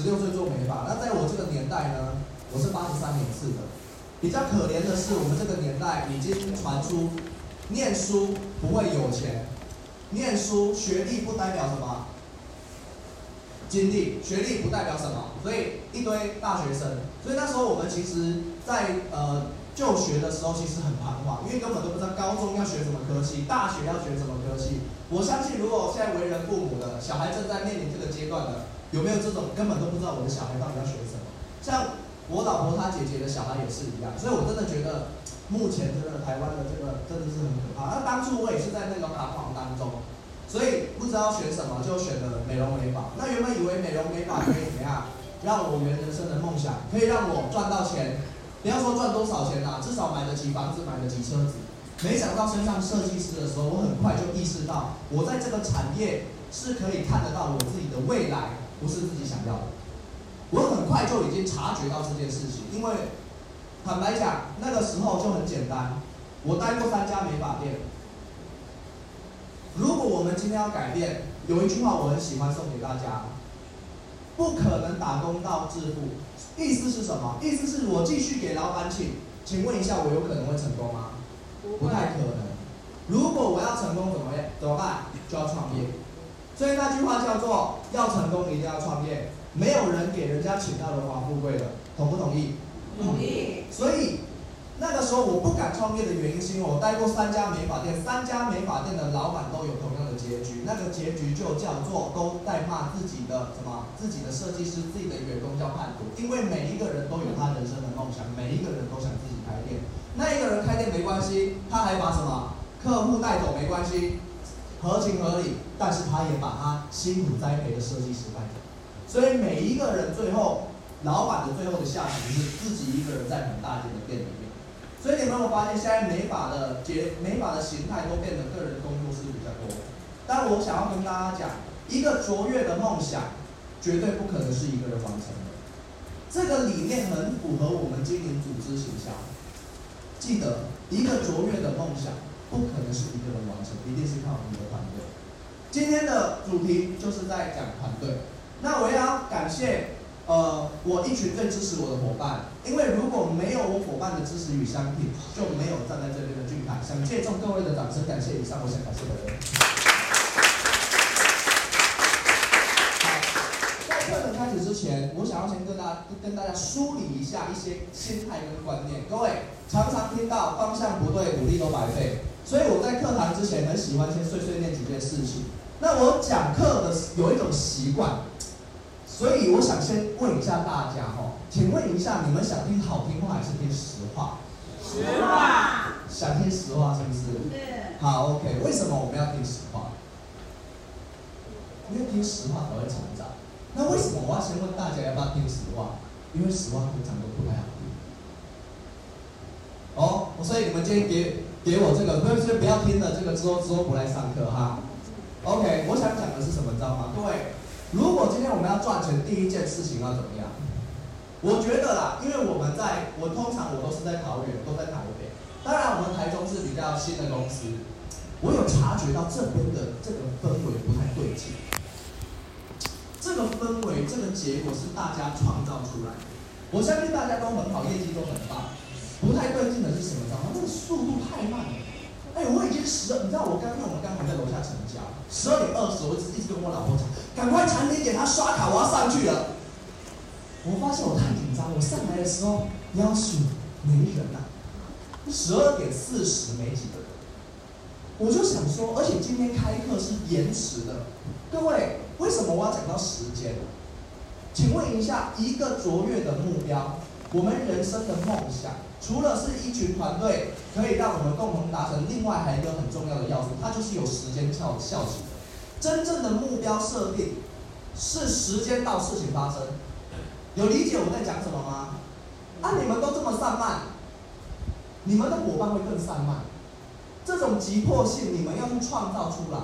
十六岁做美发。那在我这个年代呢，我是八十三年次的。比较可怜的是，我们这个年代已经传出，念书不会有钱，念书学历不代表什么，经历学历不代表什么，所以一堆大学生。所以那时候我们其实在，在呃。就学的时候其实很彷徨，因为根本都不知道高中要学什么科系，大学要学什么科系。我相信，如果现在为人父母的小孩正在面临这个阶段的，有没有这种根本都不知道我的小孩到底要学什么？像我老婆她姐姐的小孩也是一样，所以我真的觉得目前真的台湾的这个真的是很可怕。那当初我也是在那个彷徨当中，所以不知道选什么就选了美容美发。那原本以为美容美发可以怎么样，让我圆人生的梦想，可以让我赚到钱。不要说赚多少钱啦，至少买得起房子，买得起车子。没想到升上设计师的时候，我很快就意识到，我在这个产业是可以看得到我自己的未来，不是自己想要的。我很快就已经察觉到这件事情，因为坦白讲，那个时候就很简单。我待过三家美发店。如果我们今天要改变，有一句话我很喜欢送给大家：不可能打工到致富。意思是什么？意思是我继续给老板请，请问一下，我有可能会成功吗？不太可能。如果我要成功，怎么样？怎么办？就要创业。所以那句话叫做：要成功一定要创业。没有人给人家请到荣华富贵的，同不同意？同意。所以。那个时候我不敢创业的原因，是因为我待过三家美发店，三家美发店的老板都有同样的结局，那个结局就叫做都在骂自己的什么，自己的设计师、自己的员工叫叛徒，因为每一个人都有他人生的梦想，每一个人都想自己开店，那一个人开店没关系，他还把什么客户带走没关系，合情合理，但是他也把他辛苦栽培的设计师带走，所以每一个人最后，老板的最后的下场是自己一个人在很大间的店里面。所以你们有发现，现在美法的结美法的形态都变得个人工作室比较多。但我想要跟大家讲，一个卓越的梦想，绝对不可能是一个人完成的。这个理念很符合我们经营组织形象。记得，一个卓越的梦想，不可能是一个人完成，一定是靠我们的团队。今天的主题就是在讲团队。那我要感谢。呃，我一群最支持我的伙伴，因为如果没有我伙伴的支持与相挺，就没有站在这边的俊凯。想借助各位的掌声，感谢以上我想感谢的人。在课程开始之前，我想要先跟大家跟大家梳理一下一些心态跟观念。各位常常听到方向不对，努力都白费，所以我在课堂之前很喜欢先碎碎念几件事情。那我讲课的有一种习惯。所以我想先问一下大家哈，请问一下，你们想听好听话还是听实话？实话。想听实话是不是？是。好，OK。为什么我们要听实话？因为听实话才会成长。那为什么我要先问大家要不要听实话？因为实话通常都不太好听。哦，所以你们今天给给我这个，不是不要听了这个之后之后不来上课哈。OK，我想讲的是什么，知道吗？各位。如果今天我们要赚钱，第一件事情要怎么样？我觉得啦，因为我们在，我通常我都是在桃园，都在台北。当然，我们台中是比较新的公司，我有察觉到这边的这个氛围不太对劲。这个氛围，这个结果是大家创造出来的。我相信大家都很好，业绩都很棒。不太对劲的是什么？知道吗？这个速度太慢了。哎，我已经十二，你知道我刚刚我们刚还在楼下成交，十二点二十，我一直一直跟我老婆讲，赶快产品给他刷卡，我要上去了。我发现我太紧张，我上来的时候要数没人呐、啊，十二点四十没几个人，我就想说，而且今天开课是延迟的，各位为什么我要讲到时间？请问一下，一个卓越的目标，我们人生的梦想。除了是一群团队可以让我们共同达成，另外还有一个很重要的要素，它就是有时间效效期。真正的目标设定是时间到事情发生，有理解我在讲什么吗？啊，你们都这么散漫，你们的伙伴会更散漫。这种急迫性你们要去创造出来。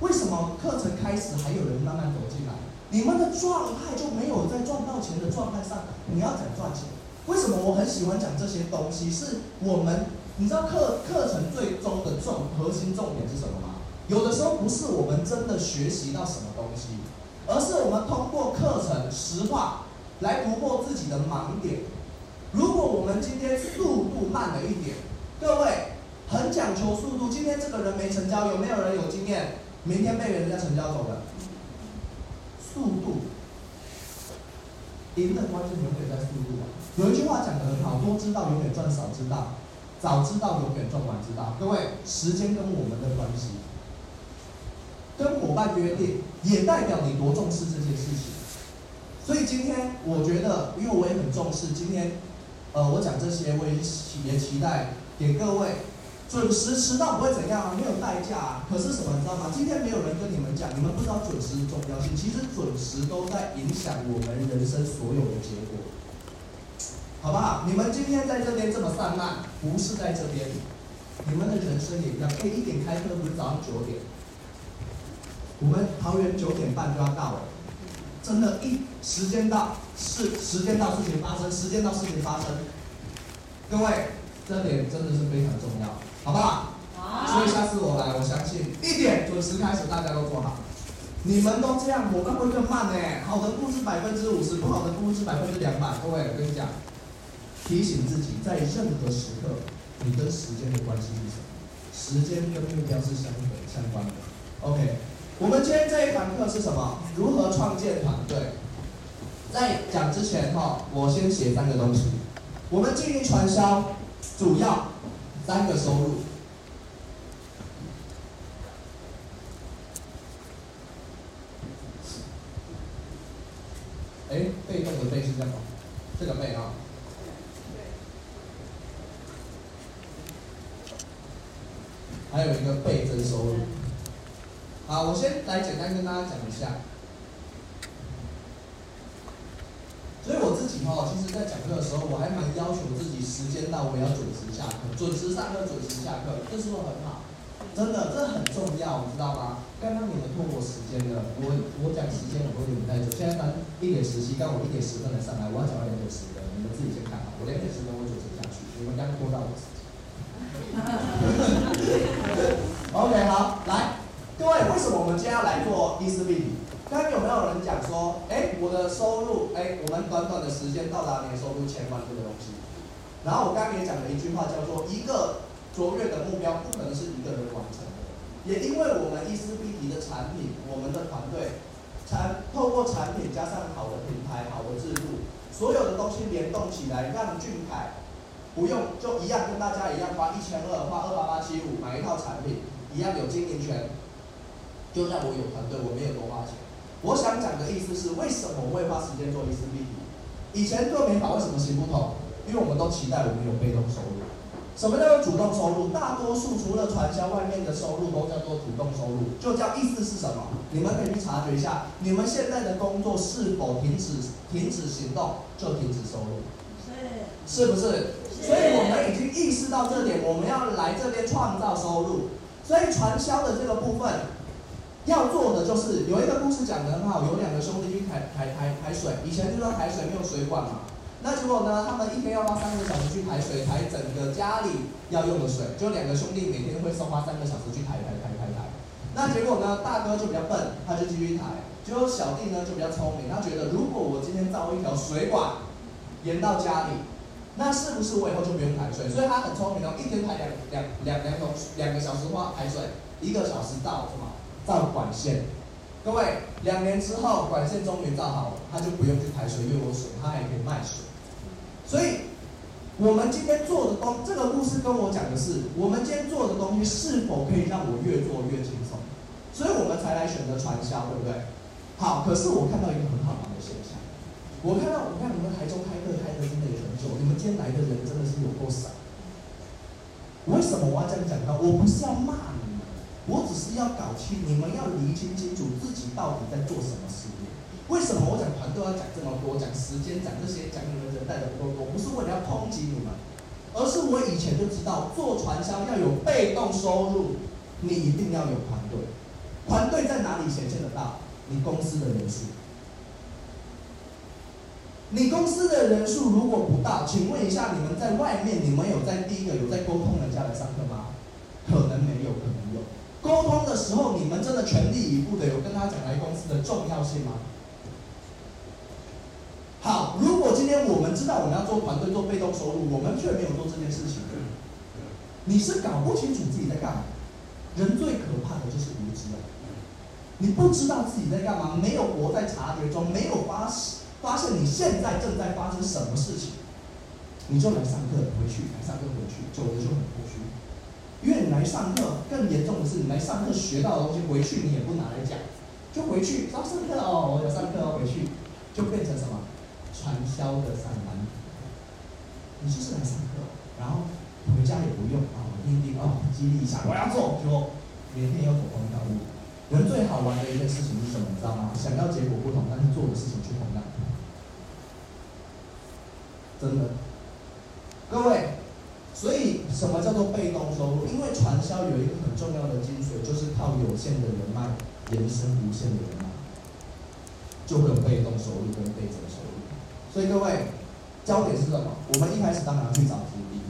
为什么课程开始还有人慢慢走进来？你们的状态就没有在赚到钱的状态上，你要怎么赚钱？为什么我很喜欢讲这些东西？是我们，你知道课课程最终的重核心重点是什么吗？有的时候不是我们真的学习到什么东西，而是我们通过课程实话来突破自己的盲点。如果我们今天速度慢了一点，各位很讲求速度，今天这个人没成交，有没有人有经验？明天被人家成交走了？速度，赢的关键永远在速度啊。有一句话讲的很好，多知道永远赚少知道，早知道永远赚晚知道。各位，时间跟我们的关系。跟伙伴约定，也代表你多重视这件事情。所以今天我觉得，因为我也很重视今天，呃，我讲这些，我也期也期待给各位准时迟到不会怎样啊，没有代价啊。可是什么，你知道吗？今天没有人跟你们讲，你们不知道准时的重要性。其实准时都在影响我们人生所有的结果，好不好？你们今天在这边这么散漫，不是在这边，你们的人生也一样。可以一点开课，不是早上九点。我们桃园九点半就要到了，真的，一时间到，是时间到，事情发生，时间到，事情发生。各位，这点真的是非常重要，好不好？好。所以下次我来，我相信一点准时开始，大家都做好。你们都这样，我们会更慢呢。好的故事百分之五十，不好的故事百分之两百。各位，我跟你讲，提醒自己，在任何时刻，你跟时间的关系是什么？时间跟目标是相等相关的。OK。我们今天这一堂课是什么？如何创建团队？在讲之前哈，我先写三个东西。我们经营传销，主要三个收入。哎，被动的被是这样吗？这个被啊。还有一个倍增收入。好，我先来简单跟大家讲一下。所以我自己哈，其实在讲课的时候，我还蛮要求自己时间到我也要准时下课，准时上课，准时下课，这是不是很好？真的，这很重要，你知道吗？刚刚你们拖我时间的，我我讲时间我都有带走。现在班一点十七，刚我一点十分才上来，我要讲到两点十分，你们自己先看好。我两点十分我准时下去，你们刚拖到我时间。OK，好，来。各位，为什么我们今天要来做伊思必体？刚有没有人讲说，哎，我的收入，哎，我们短短的时间到达年收入千万这个东西。然后我刚刚也讲了一句话，叫做一个卓越的目标不可能是一个人完成的。也因为我们伊思必体的产品，我们的团队，产透过产品加上好的平台、好的制度，所有的东西联动起来，让俊凯不用就一样跟大家一样花一千二，花二八八七五买一套产品，一样有经营权。就像我有团队，我没有多花钱。我想讲的意思是，为什么我会花时间做伊思必体？以前做美发为什么行不通？因为我们都期待我们有被动收入。什么叫做主动收入？大多数除了传销外面的收入都叫做主动收入，就叫意思是什么？你们可以去察觉一下，你们现在的工作是否停止停止行动就停止收入？是，是不是？所以我们已经意识到这点，我们要来这边创造收入。所以传销的这个部分。要做的就是有一个故事讲得很好，有两个兄弟去抬抬抬抬水，以前就说抬水没有水管嘛，那结果呢，他们一天要花三个小时去抬水，抬整个家里要用的水，就两个兄弟每天会花三个小时去抬抬抬抬抬，那结果呢，大哥就比较笨，他就继续抬，结果小弟呢就比较聪明，他觉得如果我今天造一条水管延到家里，那是不是我以后就不用抬水？所以他很聪明哦，一天抬两两两两桶两个小时花抬水，一个小时造是吗？造管线，各位，两年之后管线终于造好了，他就不用去排水因为我水，他还可以卖水。所以，我们今天做的东，这个故事跟我讲的是，我们今天做的东西是否可以让我越做越轻松？所以我们才来选择传销，对不对？好，可是我看到一个很好玩的现象，我看到，我看你们台中开课开的真的也很久，你们今天来的人真的是有够少。为什么我要这样讲呢？我不是要骂你。我只是要搞清，你们要厘清清楚自己到底在做什么事业。为什么我讲团队要讲这么多，讲时间，讲这些，讲你们人带的不够多，不是为了要抨击你们，而是我以前就知道，做传销要有被动收入，你一定要有团队。团队在哪里显现得到？你公司的人数。你公司的人数如果不到，请问一下，你们在外面，你们有在第一个有在沟通人家来上课吗？可能没，有。沟通的时候，你们真的全力以赴的有跟他讲来公司的重要性吗？好，如果今天我们知道我们要做团队做被动收入，我们却没有做这件事情，你是搞不清楚自己在干嘛。人最可怕的就是无知啊！你不知道自己在干嘛，没有活在察觉中，没有发发现你现在正在发生什么事情，你就来上课回去，来上课回去，久了就很空虚。因为你来上课，更严重的是，你来上课学到的东西回去你也不拿来讲，就回去上上课哦，我有上课哦，回去就变成什么传销的散漫。你就是来上课，然后回家也不用啊。我听听哦，激励一下，我要做，就明天有走光道路。人最好玩的一件事情是什么？你知道吗？想要结果不同，但是做的事情却同样。真的，各位，所以什么叫做被动收入？因为传销有一个很重要的精髓，就是靠有限的人脉延伸无限的人脉，就会有被动收入跟被动收入。所以各位，焦点是什么？我们一开始当然要去找直逼。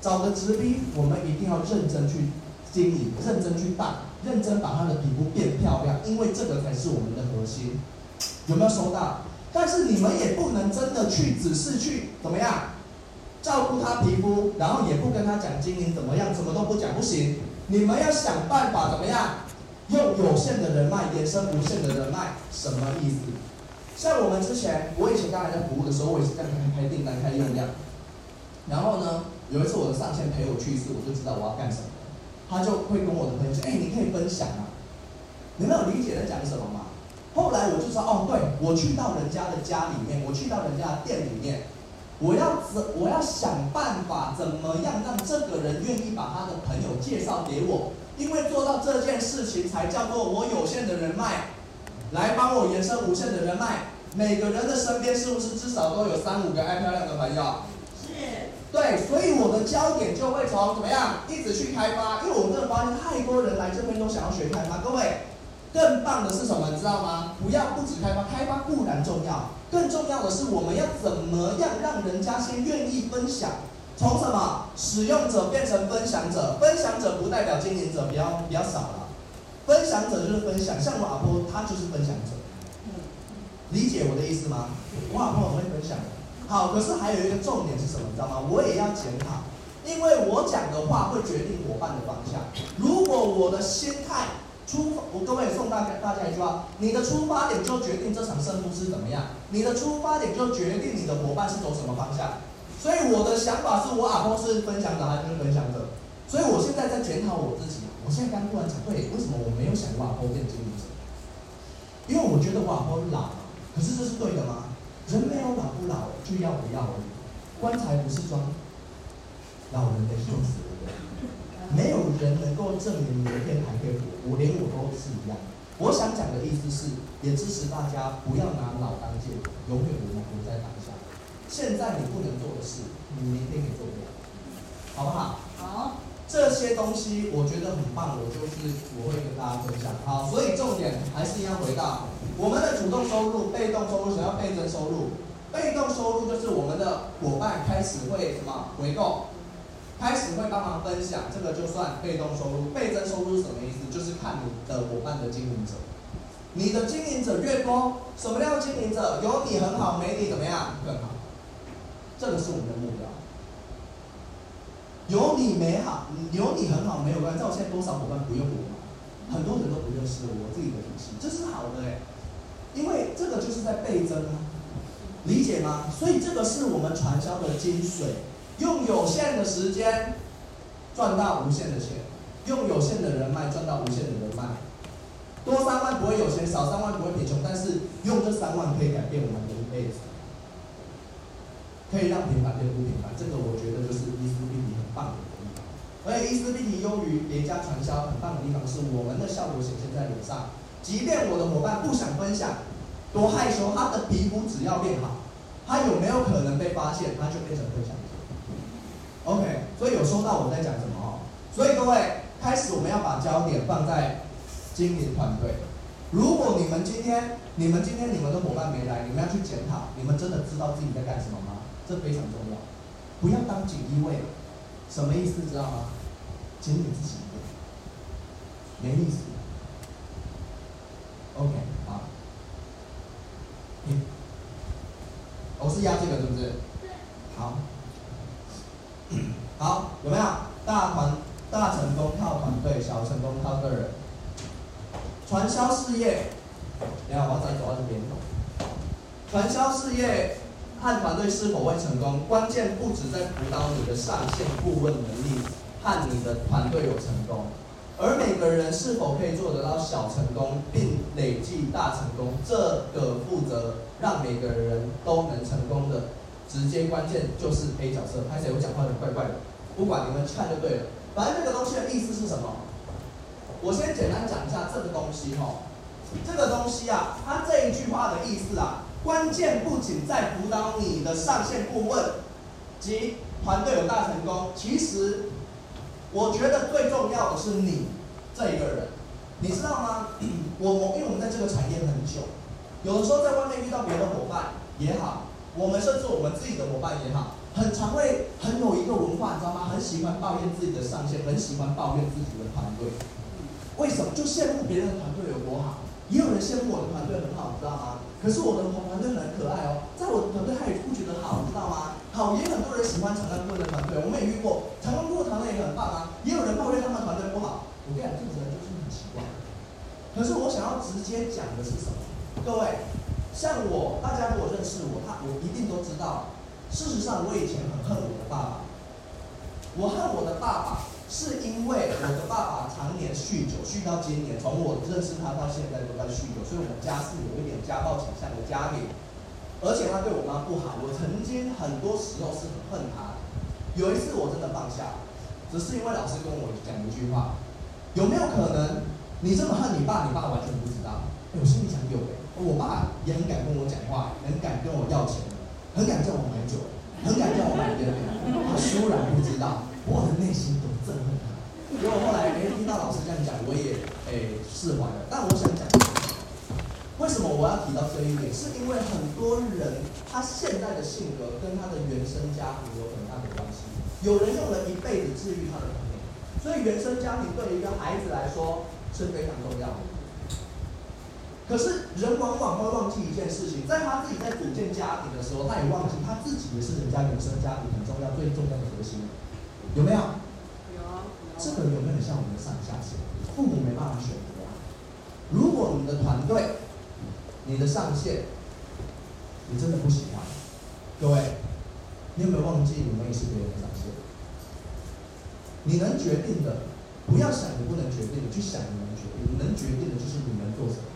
找的直逼，我们一定要认真去经营，认真去带，认真把他的皮肤变漂亮，因为这个才是我们的核心。有没有收到？但是你们也不能真的去只是去怎么样照顾他皮肤，然后也不跟他讲经营怎么样，什么都不讲不行。你们要想办法怎么样用有限的人脉延伸无限的人脉，什么意思？像我们之前，我以前刚才在服务的时候，我也是这样开开订单、开用量，然后呢？有一次我的上线陪我去一次，我就知道我要干什么。他就会跟我的朋友说：“哎，你可以分享啊。”你们有理解在讲什么吗？后来我就说：“哦，对，我去到人家的家里面，我去到人家的店里面，我要怎我要想办法怎么样让这个人愿意把他的朋友介绍给我？因为做到这件事情才叫做我有限的人脉，来帮我延伸无限的人脉。每个人的身边是不是至少都有三五个爱漂亮的朋友？”是对，所以我的焦点就会从怎么样一直去开发，因为我真的发现太多人来这边都想要学开发。各位，更棒的是什么？你知道吗？不要不止开发，开发固然重要，更重要的是我们要怎么样让人家先愿意分享，从什么使用者变成分享者，分享者不代表经营者，比较比较少了，分享者就是分享，像我阿婆她就是分享者，理解我的意思吗？我阿婆很会分享。好，可是还有一个重点是什么？你知道吗？我也要检讨，因为我讲的话会决定伙伴的方向。如果我的心态出发，我各位送大家大家一句话：你的出发点就决定这场胜负是怎么样，你的出发点就决定你的伙伴是走什么方向。所以我的想法是我阿公是分享者还是分享者？所以我现在在检讨我自己。我现在刚突然讲，对，为什么我没有想过阿公变经营者？因为我觉得我阿公老了，可是这是对的吗？人没有老不老，就要不要而已。棺材不是装老人的，就死人的。没有人能够证明明天还可以活，我连我都是一样。我想讲的意思是，也支持大家不要拿老当借口，永远我们活在当下。现在你不能做的事，你明天也做不了，好不好？好。这些东西我觉得很棒，我就是我会跟大家分享。好，所以重点还是一样回到。我们的主动收入、被动收入，想要倍增收入。被动收入就是我们的伙伴开始会什么回购，开始会帮忙分享，这个就算被动收入。倍增收入是什么意思？就是看你的伙伴的经营者，你的经营者越多，什么叫经营者？有你很好，没你怎么样？更好。这个是我们的目标。有你没好，有你很好没有关系。我现在多少伙伴不用我？很多人都不认识我，我自己的体系，这是好的哎。因为这个就是在倍增啊，理解吗？所以这个是我们传销的精髓，用有限的时间赚到无限的钱，用有限的人脉赚到无限的人脉。多三万不会有钱，少三万不会贫穷，但是用这三万可以改变我们的一辈子，可以让平凡变不平凡。这个我觉得就是伊丝碧媞很棒的地方。而且伊丝碧媞优于别家传销很棒的地方是，我们的效果显现在脸上。即便我的伙伴不想分享，多害羞，他的皮肤只要变好，他有没有可能被发现，他就变成分享？OK，所以有收到我在讲什么哦？所以各位，开始我们要把焦点放在经营团队。如果你们今天、你们今天、你们的伙伴没来，你们要去检讨，你们真的知道自己在干什么吗？这非常重要，不要当锦衣卫，什么意思？知道吗？仅你自己。没意思。OK，好。嗯，我是压这个，是不是？好。好，有没有？大团大成功靠团队，小成功靠个人。传销事业，你好，我再走到这边。传销事业和团队是否会成功，关键不只在辅导你的上线顾问能力和你的团队有成功，而每个人是否可以做得到小成功并累计大成功，这个负责让每个人都能成功的直接关键就是 A 角色。拍谁？我讲话有点怪怪的，不管你们看就对了。反正这个东西的意思是什么？我先简单讲一下这个东西哈，这个东西啊，它这一句话的意思啊，关键不仅在辅导你的上线顾问及团队有大成功，其实我觉得最重要的是你这一个人，你知道吗？我我因为我们在这个产业很久，有的时候在外面遇到别的伙伴也好，我们甚至我们自己的伙伴也好，很常会很有一个文化，你知道吗？很喜欢抱怨自己的上线，很喜欢抱怨自己的团队。为什么就羡慕别人的团队有多好？也有人羡慕我的团队很好，你知道吗？可是我的团队很可爱哦，在我的团队他也不觉得好，你知道吗？好，也很多人喜欢长庚顾问的团队，我们也遇过，长庚顾问团队也很棒啊。也有人抱怨他们团队不好，我跟你讲，这种人就是很奇怪。可是我想要直接讲的是什么？各位，像我，大家如果认识我，他我一定都知道。事实上，我以前很恨我的爸爸，我恨我的爸爸。是因为我的爸爸常年酗酒，酗到今年，从我认识他到现在都在酗酒，所以我们家是有一点家暴倾向的家庭，而且他对我妈不好，我曾经很多时候是很恨他。有一次我真的放下，只是因为老师跟我讲一句话，有没有可能你这么恨你爸，你爸完全不知道？我心里想有诶，我爸也很敢跟我讲话，很敢跟我要钱，很敢叫我买酒，很敢叫我买烟，他虽然不知道。我的内心都憎恨他，结果后来哎听到老师这样讲，我也哎释怀了。但我想讲，为什么我要提到这一点？是因为很多人他现在的性格跟他的原生家庭有很大的关系。有人用了一辈子治愈他的童年，所以原生家庭对一个孩子来说是非常重要的。可是人往往会忘记一件事情，在他自己在组建家庭的时候，他也忘记他自己也是人家原生家庭很重要、最重要的核心。有没有？有。这个有没有像我们的上下线？父母没办法选择。如果你的团队、你的上线，你真的不喜欢，各位，你有没有忘记你们也是别人的上线？你能决定的，不要想你不能决定的，去想你能决定。你能决定的就是你能做什么。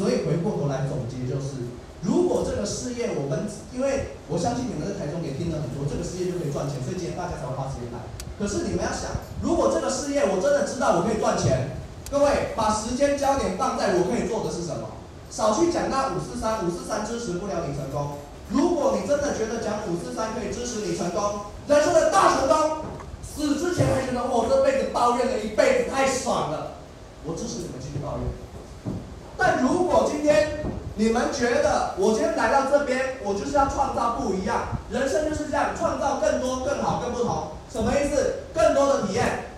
所以回过头来总结就是。如果这个事业，我们因为我相信你们在台中也听了很多，这个事业就可以赚钱，所以今天大家才会花时间来。可是你们要想，如果这个事业我真的知道我可以赚钱，各位把时间焦点放在我可以做的是什么，少去讲那五四三，五四三支持不了你成功。如果你真的觉得讲五四三可以支持你成功，人生的大成功，死之前还觉得我这辈子抱怨了一辈子太爽了，我支持你们继续抱怨。但如果今天，你们觉得我今天来到这边，我就是要创造不一样，人生就是这样，创造更多、更好、更不同。什么意思？更多的体验。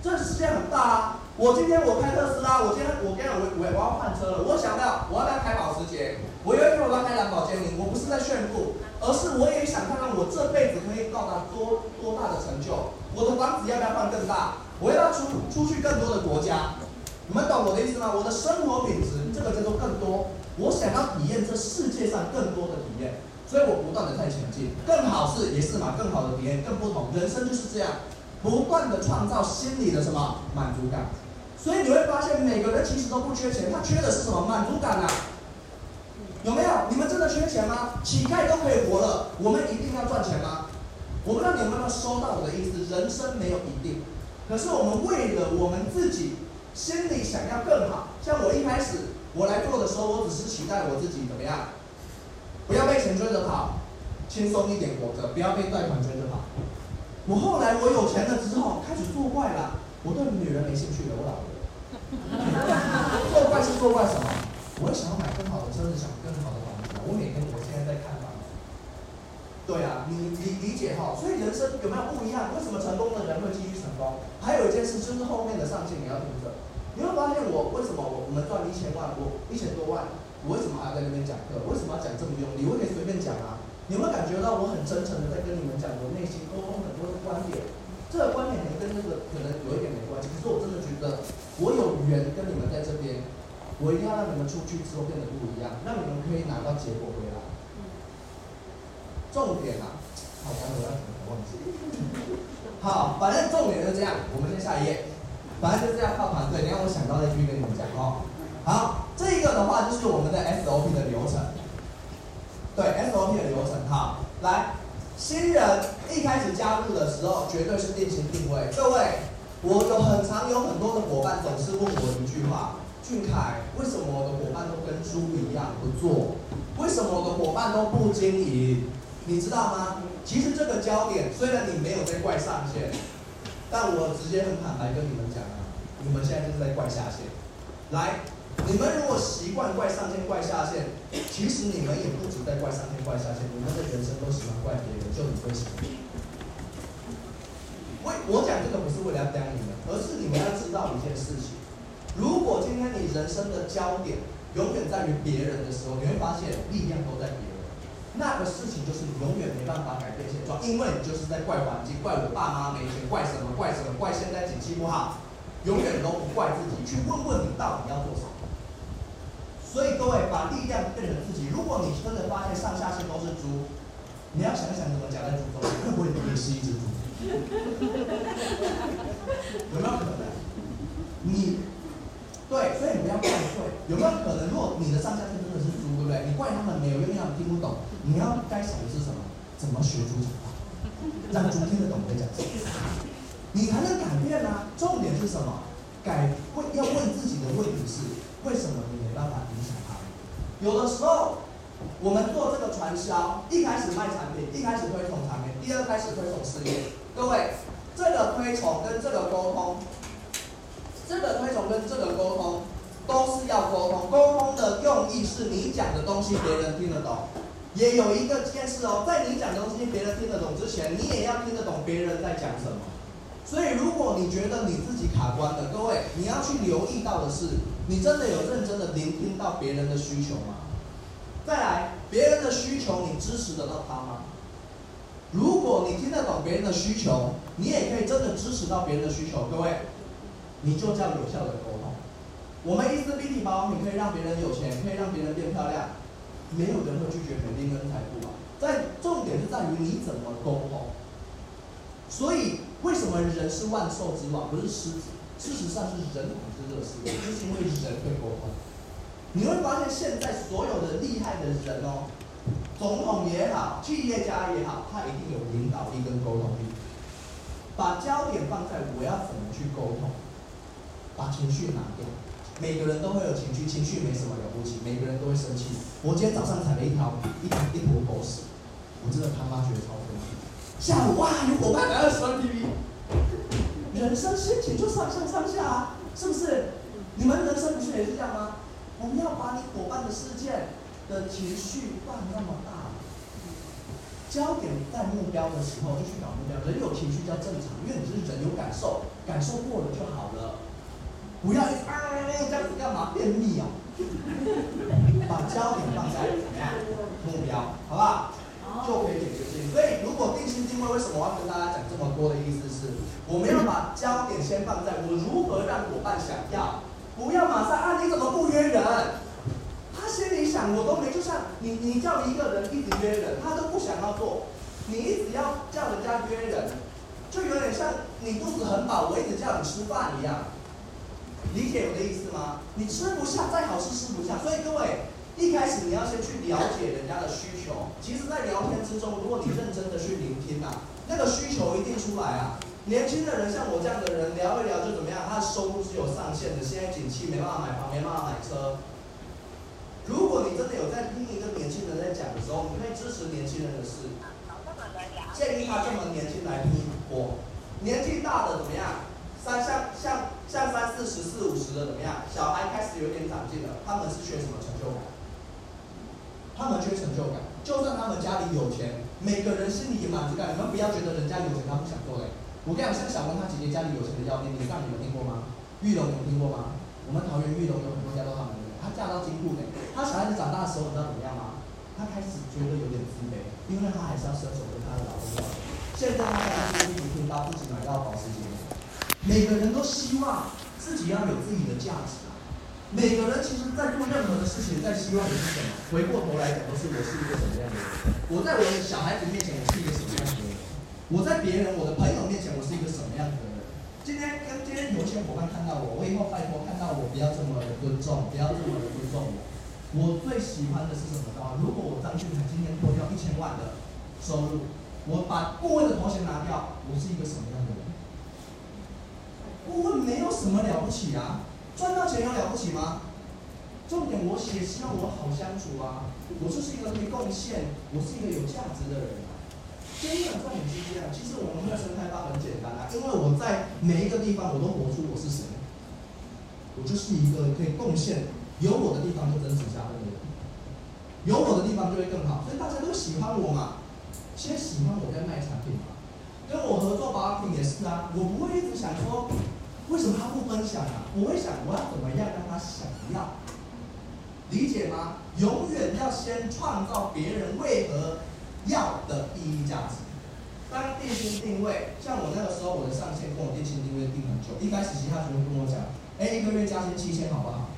这世界很大啊！我今天我开特斯拉，我今天我跟，我我我要换车了。我想到我要不要开保时捷？我有一天我要开兰博基尼。我不是在炫富，而是我也想看看我这辈子可以到达多多大的成就。我的房子要不要换更大？我要不要出出去更多的国家？你们懂我的意思吗？我的生活品质，这个叫做更多。我想要体验这世界上更多的体验，所以我不断的在前进，更好是也是嘛，更好的体验，更不同，人生就是这样，不断的创造心理的什么满足感。所以你会发现，每个人其实都不缺钱，他缺的是什么满足感啊？有没有？你们真的缺钱吗？乞丐都可以活了，我们一定要赚钱吗？我不知道你们有没有收到我的意思？人生没有一定，可是我们为了我们自己心里想要更好，像我一开始。我来做的时候，我只是期待我自己怎么样，不要被钱追着跑，轻松一点活着，不要被贷款追着跑。我后来我有钱了之后，开始作怪了。我对女人没兴趣了，我老了。作怪是作怪什么？我想要买更好的车子，想更好的房子。我每天我现在在看房子，对啊，你理理解哈，所以人生有没有不一样？为什么成功的人会继续成功？还有一件事就是后面的上限你要听着，你会发现我为什么我我们赚一千万，我一千多万，我为什么还要在那边讲课？为什么要讲这么用力？我可以随便讲啊。你有没有感觉到我很真诚的在跟你们讲我内心沟通很多的观点？这个观点可能跟这个可能有一点没关系，可是我真的觉得我有缘跟你们在这边，我一定要让你们出去之后变得不一样，让你们可以拿到结果回来。重点啊，好，我要怎么忘记？好，反正重点就是这样，我们先下一页。反正就这样靠团队，你让我想到再继续跟你们讲哦。好，这个的话就是我们的 SOP 的流程。对 SOP 的流程，好，来，新人一开始加入的时候，绝对是定型定位。各位，我有很常有很多的伙伴总是问我一句话：俊凯，为什么我的伙伴都跟猪一样不做？为什么我的伙伴都不经营？你知道吗？其实这个焦点，虽然你没有在怪上线，但我直接很坦白跟你们讲啊，你们现在就是在怪下线。来。你们如果习惯怪上线、怪下线，其实你们也不止在怪上线、怪下线，你们的人生都喜欢怪别人，就你会喜欢。为我讲这个不是为了要刁你们，而是你们要知道一件事情：如果今天你人生的焦点永远在于别人的时候，你会发现力量都在别人，那个事情就是你永远没办法改变现状，因为你就是在怪环境、怪我爸妈没钱、怪什么、怪什么、怪现在景气不好，永远都不怪自己。去问问你到底要做什么。所以各位把力量变成自己。如果你真的发现上下线都是猪，你要想想怎么夹在猪中间，会不会你也是一只猪？有没有可能？你对，所以你不要怪罪。有没有可能？如果你的上下线真的是猪，对你怪他们没有用，他们听不懂。你要该想的是什么？怎么学猪讲话，让猪听得懂你讲什么？你才能改变啊！重点是什么？改问要问自己的问题是：为什么你没办法影响他们？有的时候，我们做这个传销，一开始卖产品，一开始推崇产品，第二开始推崇事业。各位，这个推崇跟这个沟通，这个推崇跟这个沟通，都是要沟通。沟通的用意是你讲的东西别人听得懂。也有一个件事哦，在你讲的东西别人听得懂之前，你也要听得懂别人在讲什么。所以，如果你觉得你自己卡关了，各位，你要去留意到的是。你真的有认真的聆听到别人的需求吗？再来，别人的需求你支持得到他吗？如果你听得懂别人的需求，你也可以真的支持到别人的需求。各位，你就叫有效的沟通。我们一丝碧媞保养品可以让别人有钱，可以让别人变漂亮，没有人会拒绝肯定跟财富啊。在重点是在于你怎么沟通。所以，为什么人是万兽之王，不是狮子？事实上是人统治这个世界，就是因为人会沟通。你会发现现在所有的厉害的人哦，总统也好，企业家也好，他一定有领导力跟沟通力。把焦点放在我要怎么去沟通，把情绪拿掉。每个人都会有情绪，情绪没什么了不起，每个人都会生气。我今天早上踩了一条一一坨狗屎，我真的他妈觉得超生气。下午哇，有伙伴来了十万 TV。人生心情就上上上下啊，是不是？你们人生不是也是这样吗？我们要把你伙伴的事件的情绪放那么大，焦点在目标的时候就去搞目标。人有情绪叫正常，因为你是人有感受，感受过了就好了。不要一啊这样子干嘛便秘哦？把焦点放在怎么样目标，好不好？就可以解决事情。所以，如果定心定位，为什么我要跟大家讲这么多的意思是，我们要把焦点先放在我如何让伙伴想要，不要马上啊，你怎么不约人？他心里想，我都没，就像你，你叫一个人一直约人，他都不想要做，你一直要叫人家约人，就有点像你肚子很饱，我一直叫你吃饭一样，理解我的意思吗？你吃不下，再好吃吃不下，所以各位。一开始你要先去了解人家的需求。其实，在聊天之中，如果你认真的去聆听啊，那个需求一定出来啊。年轻的人像我这样的人聊一聊就怎么样？他的收入是有上限的。现在景气没办法买房，没办法买车。如果你真的有在听一个年轻人在讲的时候，你可以支持年轻人的事，建议他这么年轻来听我。年纪大的怎么样？三像像像三四十、四五十的怎么样？小孩开始有点长进了，他们是缺什么成就感？他们缺成就感。就算他们家里有钱，每个人心里有满足感。你们不要觉得人家有钱他不想做嘞。我跟你讲，像小文他姐姐家里有钱的要命，你上你们听过吗？玉龙有听过吗？我们桃园玉龙有很多家都他们的，她嫁到金库的。她小孩子长大的时候，你知道怎么样吗？她开始觉得有点自卑，因为她还是要伸手跟她的老公要。现在她在金库听到自己买到保时捷。每个人都希望自己要有自己的价值啊。每个人其实，在做任何的事情，在希望的是什么？回过头来讲，都是我是一个什么样的人？我在我的小孩子面前，我是一个什么样的人？我在别人、我的朋友面前，我是一个什么样的人？今天跟今天有些伙伴看到我，我以后拜托看到我不要这么的尊重，不要这么的尊重我。我最喜欢的是什么？如果我张俊凯今天脱掉一千万的收入，我把顾问的头衔拿掉，我是一个什么样的人？顾问没有什么了不起啊。赚到钱有了不起吗？重点，我也希望我好相处啊！我就是一个可以贡献，我是一个有价值的人啊。真的重点是这样，其实我们的生态吧很简单啊，因为我在每一个地方我都活出我是谁，我就是一个可以贡献，有我的地方就增值加分的人，有我的地方就会更好，所以大家都喜欢我嘛，先喜欢我在卖产品嘛，跟我合作保养品也是啊，我不会一直想说。为什么他不分享啊？我会想，我要怎么样让他想要？理解吗？永远要先创造别人为何要的意义价值。当定心定位，像我那个时候，我的上线跟我定心定位定很久。一开始其他就会跟我讲，哎，一个月加薪七千，好不好？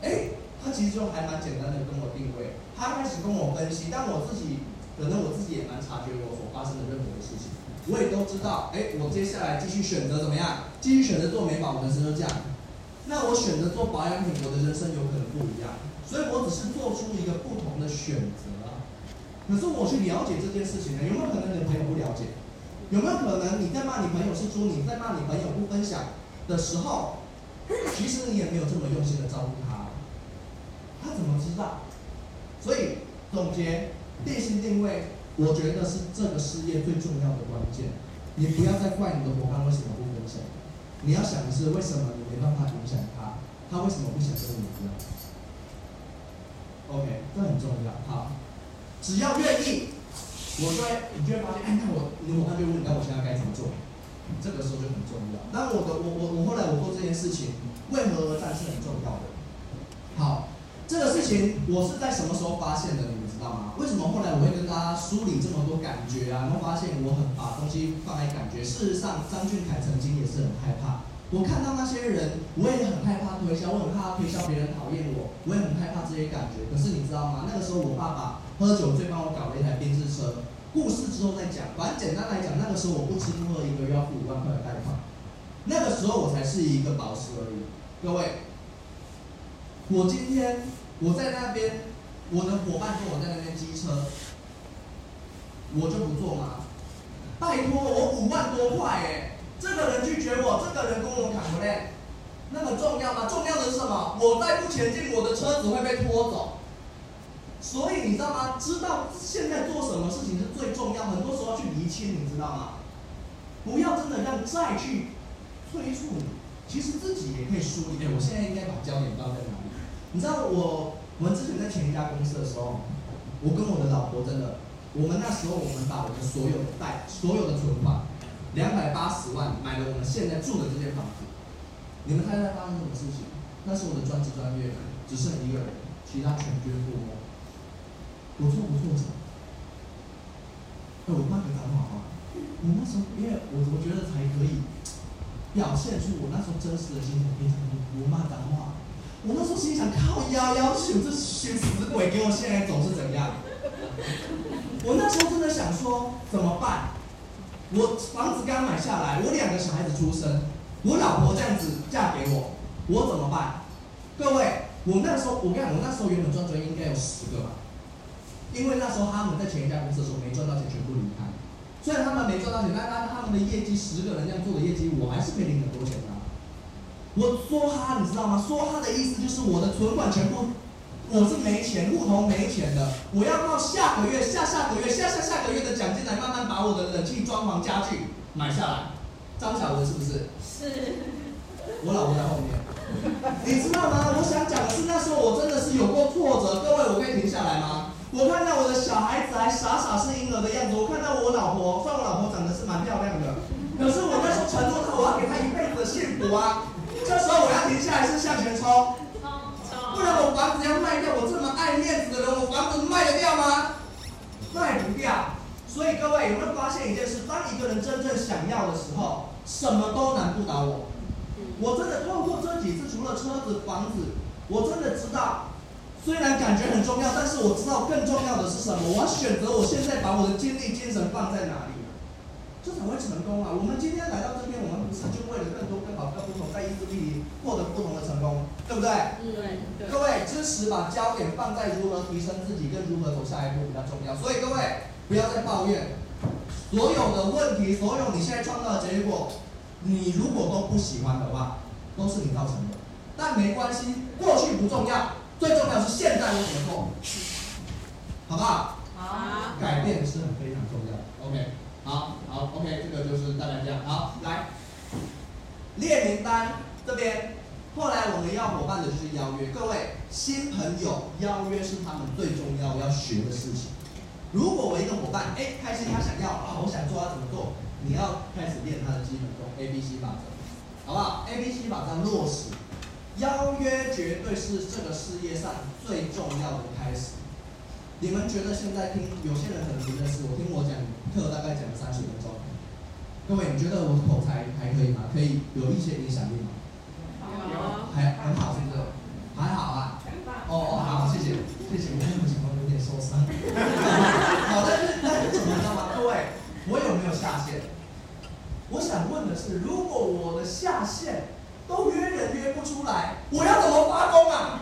哎，他其实就还蛮简单的跟我定位。他开始跟我分析，但我自己可能我自己也蛮察觉我所发生的任何的事情。我也都知道，哎，我接下来继续选择怎么样？继续选择做美发，我的人生就这样。那我选择做保养品，我的人生有可能不一样。所以我只是做出一个不同的选择。可是我去了解这件事情呢，有没有可能你的朋友不了解？有没有可能你在骂你朋友是猪，你在骂你朋友不分享的时候，其实你也没有这么用心的照顾他。他怎么知道？所以总结，定心定位。我觉得是这个事业最重要的关键。你不要再怪你的伙伴为什么不分享，你要想的是为什么你没办法影响他，他为什么不想跟你一样？OK，这很重要。好，只要愿意，我就会，你就会发现，哎，那我，你伙伴就问你，那我现在该怎么做？这个时候就很重要。那我的，我我我后来我做这件事情，为何而战是很重要的。好。这个事情我是在什么时候发现的？你知道吗？为什么后来我会跟大家梳理这么多感觉啊？然后发现我很把东西放在感觉。事实上，张俊凯曾经也是很害怕。我看到那些人，我也很害怕推销，我很怕推销别人讨厌我，我也很害怕这些感觉。可是你知道吗？那个时候我爸爸喝酒醉帮我搞了一台宾士车。故事之后再讲。反正简单来讲，那个时候我不吃不喝，一个月要付五万块的贷款。那个时候我才是一个宝石而已。各位。我今天我在那边，我的伙伴跟我在那边机车，我就不做吗？拜托，我五万多块哎，这个人拒绝我，这个人跟我砍不练，那么重要吗？重要的是什么？我再不前进，我的车子会被拖走。所以你知道吗？知道现在做什么事情是最重要，很多时候要去厘清，你知道吗？不要真的让再去催促你，其实自己也可以梳理。哎，我现在应该把焦点放在哪里？你知道我，我们之前在前一家公司的时候，我跟我的老婆真的，我们那时候我们把我们所有的贷、所有的存款，两百八十万买了我们现在住的这间房子。你们猜猜发生什么事情？那是我的专职专业，只剩一个人，其他全军覆没。我做不做什么？哎，我骂个脏话吗？我那时候因为我我觉得才可以表现出我那时候真实的心情，非常的我骂脏话。我那时候心想，靠夭夭寿，这寻死鬼给我现在走是怎样？我那时候真的想说，怎么办？我房子刚买下来，我两个小孩子出生，我老婆这样子嫁给我，我怎么办？各位，我那时候我跟你讲，我那时候原本赚钱应该有十个吧，因为那时候他们在前一家公司的时候没赚到钱，全部离开。虽然他们没赚到钱，但他他们的业绩十个人这样做的业绩，我还是可以领很多钱。我说哈，你知道吗？说哈的意思就是我的存款全部，我是没钱，户头没钱的，我要靠下个月、下下个月、下下下个月的奖金来慢慢把我的冷气、装潢、家具买下来。张小文是不是？是。我老婆在后面。你知道吗？我想讲的是那时候我真的是有过挫折。各位，我可以停下来吗？我看到我的小孩子还傻傻是婴儿的样子，我看到我老婆，虽然我老婆长得是蛮漂亮的，可是我那时候承诺她，我要给她一辈子的幸福啊。这时候我要停下来是向前冲，不然我房子要卖掉，我这么爱面子的人，我房子卖得掉吗？卖不掉。所以各位有没有发现一件事？当一个人真正想要的时候，什么都难不倒我。我真的透过这几次，除了车子、房子，我真的知道。虽然感觉很重要，但是我知道更重要的是什么。我要选择我现在把我的精力、精神放在哪里，这才会成功啊！我们今天来到这边，我们不是就为了更多、更好、更不同，在意志力里获得不同的成功，对不对？对。各位，知识把焦点放在如何提升自己，跟如何走下一步比较重要。所以各位不要再抱怨，所有的问题，所有你现在创造的结果，你如果都不喜欢的话，都是你造成的。但没关系，过去不重要。最重要是现在我怎么做，好不好？好。改变是很非常重要的。OK，好，好，OK，这个就是大概这样。好，来列名单这边。后来我们要伙伴的就是邀约，各位新朋友邀约是他们最重要要学的事情。如果我一个伙伴哎开心，他想要啊，我想做，他怎么做？你要开始练他的基本功 A B C 法则，好不好？A B C 法则落实。邀约绝对是这个事业上最重要的开始。你们觉得现在听有些人可能不认识我，听我讲课大概讲了三十分钟。各位，你觉得我口才还可以吗？可以有一些影响力吗？有，还很好，是不是？还好啊。哦哦，好，谢谢，谢谢。我刚刚情况有点受伤。好，但是但是怎么知道吗？各位，我有没有下线？我想问的是，如果我的下线。都约人约不出来，我要怎么发功啊？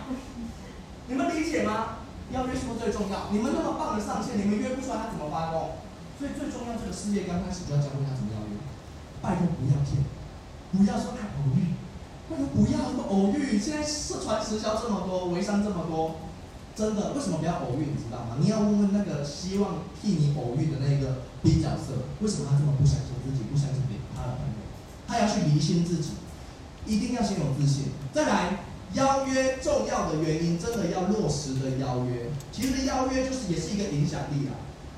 你们理解吗？邀约是不是最重要？你们那么棒的上线，你们约不出来，他怎么发功？所以最重要，这个事业刚开始就要教会他怎么邀约。拜托。不要骗，不要说爱偶遇，拜托不要偶遇。现在社团直销这么多，微商这么多，真的为什么不要偶遇？你知道吗？你要问问那个希望替你偶遇的那个 B 角色，为什么他这么不相信自己，不相信别他的朋友？他要去厘清自己。一定要先有自信。再来，邀约重要的原因，真的要落实的邀约。其实邀约就是也是一个影响力啊。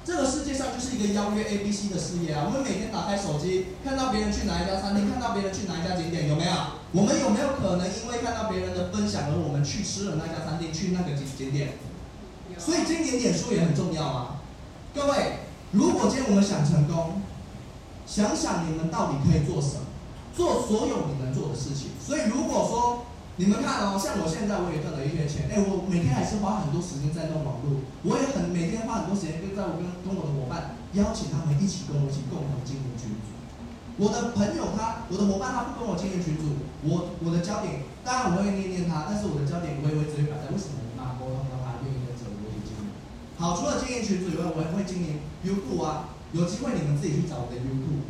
这个世界上就是一个邀约 A B C 的事业啊。我们每天打开手机，看到别人去哪一家餐厅，看到别人去哪一家景点，有没有？我们有没有可能因为看到别人的分享而我们去吃了那家餐厅，去那个景景点？所以经典点数也很重要啊。各位，如果今天我们想成功，想想你们到底可以做什么？做所有你能做的事情，所以如果说你们看哦，像我现在我也赚了一些钱，哎，我每天还是花很多时间在弄网络，我也很每天花很多时间跟在我跟跟我的伙伴邀请他们一起跟我一起共同经营群组。我的朋友他，我的伙伴他不跟我经营群组，我我的焦点当然我会念念他，但是我的焦点我也会直接摆在为什么你妈沟通让他愿意跟着我一起经营。好，除了经营群组以外，我也会经营 YouTube 啊，有机会你们自己去找我的 YouTube，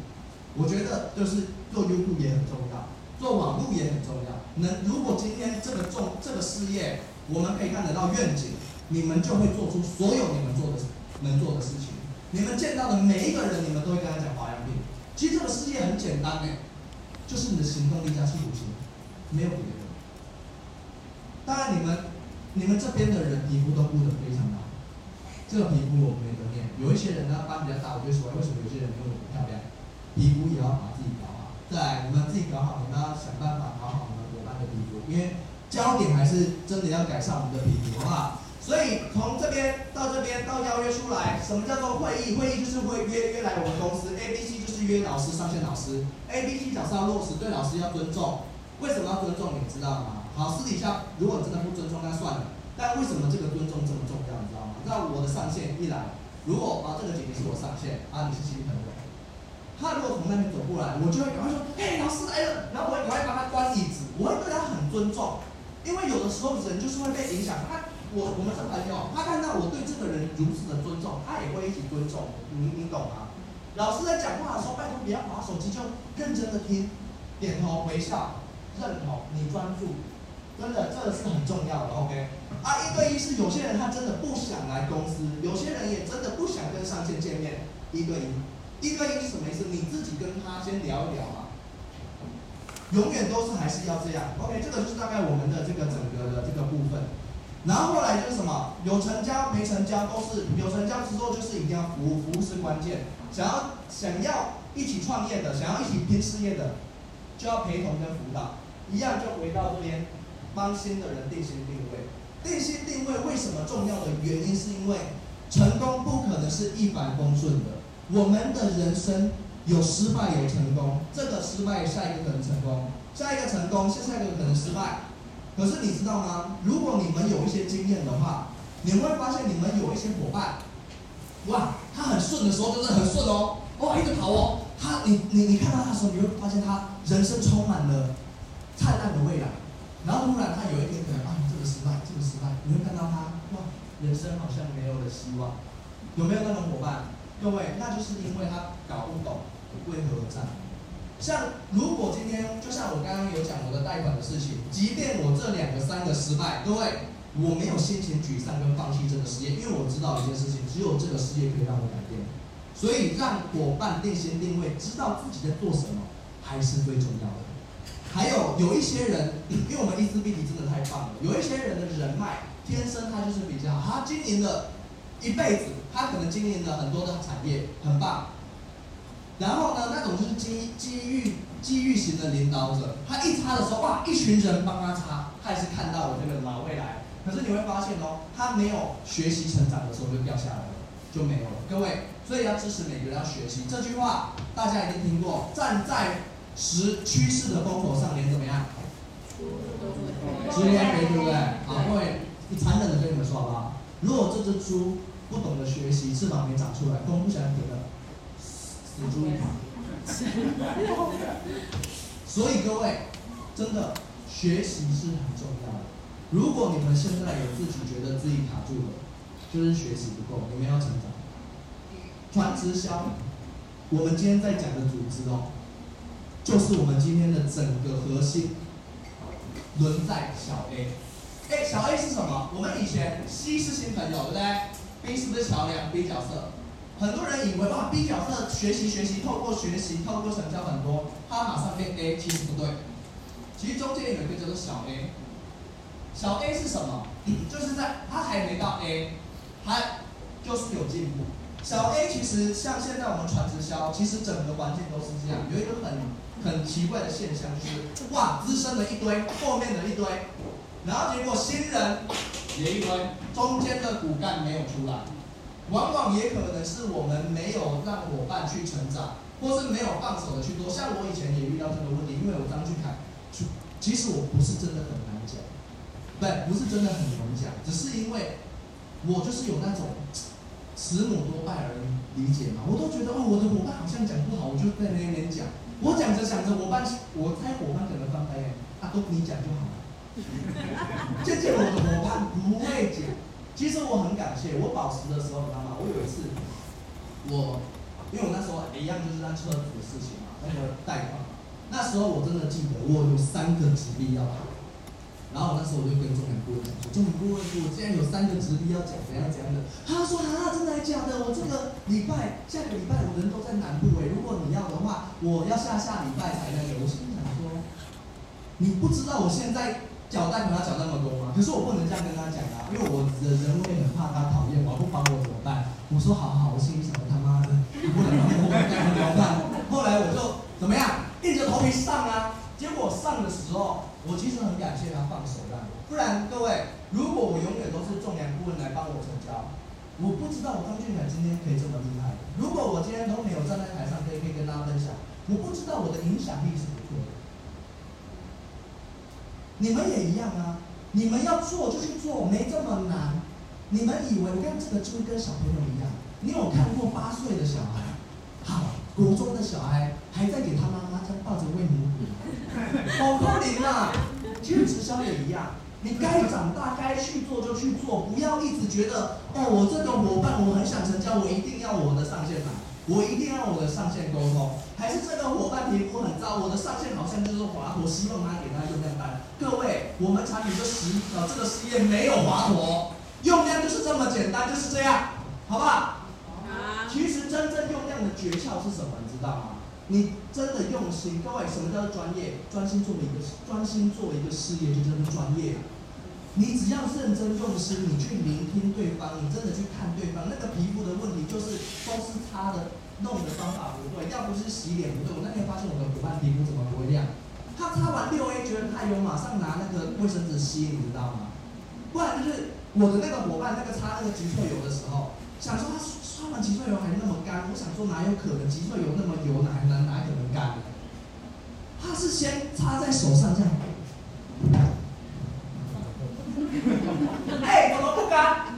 我觉得就是。做 YouTube 也很重要，做网络也很重要。能如果今天这个重这个事业，我们可以看得到愿景，你们就会做出所有你们做的能做的事情。你们见到的每一个人，你们都会跟他讲华阳病。其实这个事业很简单哎，就是你的行动力加企图心，没有别的。当然，你们你们这边的人皮肤都顾得非常好，这个皮肤我们没得念。有一些人呢斑比较大，我就说为什么有些人没有那么漂亮？皮肤也要把自己搞好。对，你们自己搞好，你们要想办法搞好，因为焦点还是真的要改善我们的皮肤，好不好？所以从这边到这边到邀约出来，什么叫做会议？会议就是会约约来我们公司，A B C 就是约老师上线老师，A B C 角色要落实，对老师要尊重。为什么要尊重？你知道吗？好，私底下如果真的不尊重，那算了。但为什么这个尊重这么重要？你知道吗？那我的上线一来，如果啊这个姐姐是我上线啊，你是新朋友。他如果从那边走过来，我就会赶快说：“嘿，老师来了。”然后我会赶快帮他关椅子，我会对他很尊重，因为有的时候人就是会被影响。他，我我们是朋友，他看到我对这个人如此的尊重，他也会一起尊重。你你懂吗？老师在讲话的时候，拜托不要滑手机，就认真的听，点头微笑，认同你专注，真的这个是很重要的。OK，啊，一对一是有些人他真的不想来公司，有些人也真的不想跟上线见面，一对一。一对一是什么意思？你自己跟他先聊一聊嘛，永远都是还是要这样。OK，这个就是大概我们的这个整个的这个部分。然后后来就是什么，有成交没成交都是有成交之后就是一定要服务，服务是关键。想要想要一起创业的，想要一起拼事业的，就要陪同跟辅导，一样就回到这边，帮新的人定心定位。定心定位为什么重要的原因，是因为成功不可能是一帆风顺的。我们的人生有失败有成功，这个失败下一个可能成功，下一个成功，下下一个可能失败。可是你知道吗？如果你们有一些经验的话，你会发现你们有一些伙伴，哇，他很顺的时候就是很顺哦，哦，一直跑哦，他你你你看到他的时候，你会发现他人生充满了灿烂的未来。然后突然他有一天可能啊，这个失败，这个失败，你会看到他哇，人生好像没有了希望。有没有那种伙伴？各位，那就是因为他搞不懂为何而战。像如果今天，就像我刚刚有讲我的贷款的事情，即便我这两个三个失败，各位，我没有心情沮丧跟放弃这个事业，因为我知道一件事情，只有这个事业可以让我改变。所以让伙伴定心定位，知道自己在做什么，还是最重要的。还有有一些人，因为我们伊丝碧媞真的太棒了，有一些人的人脉天生他就是比较好，他经营了一辈子，他可能经营了很多的产业，很棒。然后呢，那种就是机机遇机遇型的领导者，他一插的时候，哇，一群人帮他插，他也是看到了这个老未来。可是你会发现哦，他没有学习成长的时候就掉下来了，就没有了。各位，所以要支持每个人要学习。这句话大家一定听过，站在时趋势的风口上，连怎么样？直连对不对？好，各位，你残忍的跟你们说好不好？如果这只猪不懂得学习，翅膀没长出来，风不想停了。死猪一条，所以各位，真的学习是很重要的。如果你们现在有自己觉得自己卡住了，就是学习不够，你们要成长。传直销，我们今天在讲的组织哦，就是我们今天的整个核心，轮在小 A。哎，小 A 是什么？我们以前 C 是新朋友，对不对？B 是不是桥梁？B 角色。很多人以为哇，B 角色学习学习，透过学习，透过成交很多，他马上变 A，其实不对。其实中间有一个叫做小 A，小 A 是什么？就是在他还没到 A，还就是有进步。小 A 其实像现在我们传直销，其实整个环境都是这样，有一个很很奇怪的现象，就是哇，资深的一堆，后面的一堆，然后结果新人也一堆，中间的骨干没有出来。往往也可能是我们没有让伙伴去成长，或是没有放手的去做。像我以前也遇到这个问题，因为我张俊凯，其实我不是真的很难讲，对，不是真的很难讲，只是因为我就是有那种慈母多败儿理解嘛，我都觉得哦，我的伙伴好像讲不好，我就在那边讲，我讲着讲着，伙伴，我猜伙伴可能翻白眼，啊，都你讲就好了，渐渐我的伙伴不会讲。其实我很感谢，我保持的时候，你知道吗？我有一次，我因为我那时候一样就是那车子的事情嘛，那个贷款嘛，那时候我真的记得我有三个直逼要跑，然后那时候我就跟中年顾问讲说，中年顾问，我竟然有三个直逼要讲，怎样怎样的？他说啊，真的还假的？我这个礼拜下个礼拜我人都在南部诶，如果你要的话，我要下下礼拜才能有。我心想说，你不知道我现在。缴贷款要讲那么多吗？可是我不能这样跟他讲啊，因为我的人会很怕他讨厌我，不帮我怎么办？我说好好，我心里想他妈的，你不能帮我，该怎么办？后来我就怎么样，硬着头皮上啊。结果上的时候，我其实很感谢他放手让我，不然各位，如果我永远都是重量顾问来帮我成交，我不知道我张俊凯今天可以这么厉害。如果我今天都没有站在台上可以可以跟大家分享，我不知道我的影响力是。你们也一样啊！你们要做就去做，没这么难。你们以为我跟这个就跟小朋友一样？你有看过八岁的小孩，好，国中的小孩还在给他妈妈在抱着喂母乳，好可怜啊！其实直销也一样，你该长大该去做就去做，不要一直觉得哦，我这个伙伴我很想成交，我一定要我的上线来。我一定要我的上线沟通，还是这个伙伴皮肤很糟，我的上线好像就是华佗，希望他给他用量单。各位，我们产品的实呃这个实验没有华佗，用量就是这么简单，就是这样，好不好？好。其实真正用量的诀窍是什么？你知道吗？你真的用心，各位，什么叫做专业？专心做一个专心做一个事业，就叫做专业。你只要认真用心，你去聆听对方，你真的去看对方，那个皮肤的问题就是都是他的弄的方法不对，要不是洗脸不对。我那天发现我的伙伴皮肤怎么不会亮？他擦完六 A 觉得太油，马上拿那个卫生纸吸，你知道吗？不然就是我的那个伙伴，那个擦那个极萃油的时候，想说他刷完极萃油还那么干，我想说哪有可能极萃油那么油，哪哪哪可能干？他是先擦在手上这样。哎、欸，怎么不干？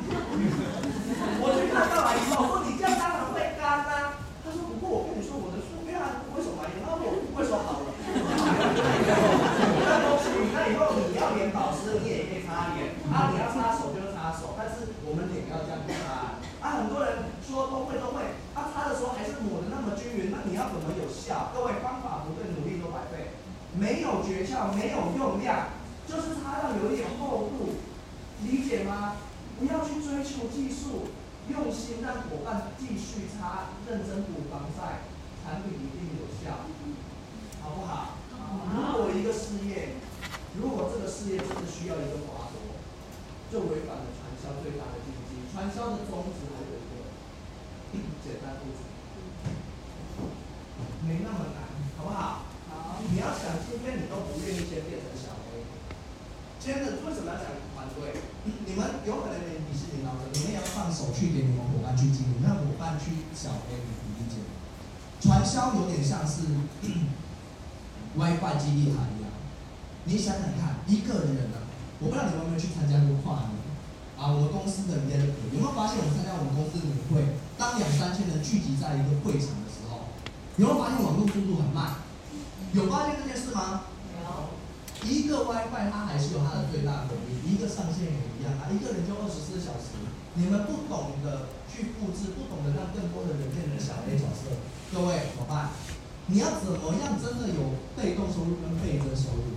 我去看到了以后，我说你这样当然会干呐、啊。他说不过我跟你说我的书，因为他为什么买？他说我为什么好了？那东西，那以后你要脸保湿，你也可以擦脸。啊，你要擦手就擦手，但是我们脸要这样擦。啊，很多人说都会都会，他、啊、擦的时候还是抹的那么均匀，那你要怎么有效？各位方法不对，努力都白费。没有诀窍，没有用量，就是擦到有一点厚度。理解吗？不要去追求技术，用心让伙伴继续擦，认真补防晒，产品一定有效，好不好？如果一个事业，如果这个事业真的需要一个华佗，就违反了传销最大的禁忌。传销的宗旨还有一个简单不足，没那么难，好不好？好。你要想今天你都不愿意先变成小 A，今天的为什么要讲？对，你们有可能你你是领导者，你们也要放手去给你们伙伴去经营，让伙伴去小 A，你理解吗？传消有点像是 WiFi 基地台一样，你想想看，一个人呢、啊，我不知道你们有没有去参加过跨年啊？我公司的年会，有没有发现我们参加我们公司的年会，当两三千人聚集在一个会场的时候，有没有发现网络速度很慢？有发现这件事吗？一个 WiFi 它还是有它的最大功率，一个上线也一样啊，一个人就二十四小时。你们不懂得去复制，不懂得让更多的人变成小 A 角色，各位怎么办？你要怎么样真的有被动收入跟倍增收入，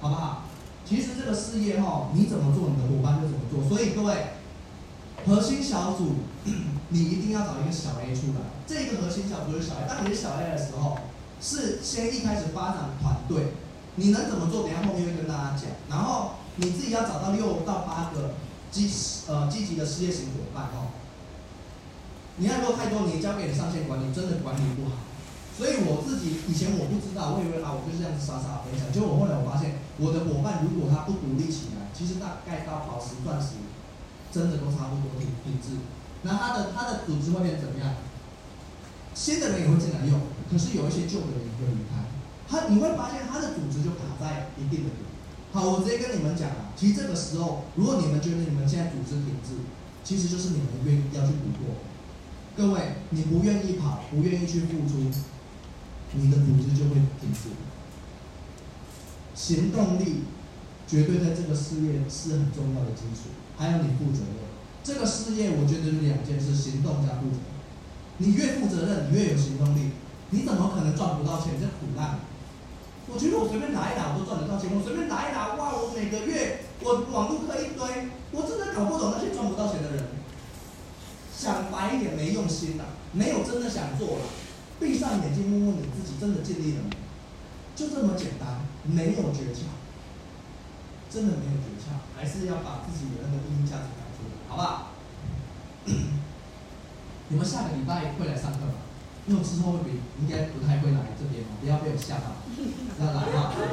好不好？其实这个事业哈，你怎么做，你的伙伴就怎么做。所以各位，核心小组，你一定要找一个小 A 出来。这个核心小组是小 A，当你是小 A 的时候，是先一开始发展团队。你能怎么做？等下后面会跟大家讲。然后你自己要找到六到八个积呃积极的事业型伙伴哦。你要做太多，你交给你上线管理，真的管理不好。所以我自己以前我不知道，我以为啊，我就是这样子傻傻分享。结果我后来我发现，我的伙伴如果他不独立起来，其实大概到宝石、钻石，真的都差不多品品质。那他的他的组织会变怎么样？新的人也会进来用，可是有一些旧的人也会离开。他你会发现他的组织就卡在一定的点。好，我直接跟你们讲啊，其实这个时候，如果你们觉得你们现在组织品质，其实就是你们愿意要去突破。各位，你不愿意跑，不愿意去付出，你的组织就会停滞。行动力绝对在这个事业是很重要的基础，还有你负责任。这个事业我觉得是两件事：行动加负责。你越负责任，你越有行动力，你怎么可能赚不到钱？这苦难。我觉得我随便打一打我都赚得到钱，我随便打一打，哇！我每个月我网络课一堆，我真的搞不懂那些赚不到钱的人。想白一点，没用心呐，没有真的想做了。闭上眼睛，问问你自己，真的尽力了没？就这么简单，没有诀窍，真的没有诀窍，还是要把自己的那个经营价值拿出来，好不好？你们下个礼拜会来上课吗？因为之后会比应该不太会来这边哦，不要被我吓到，要来哈。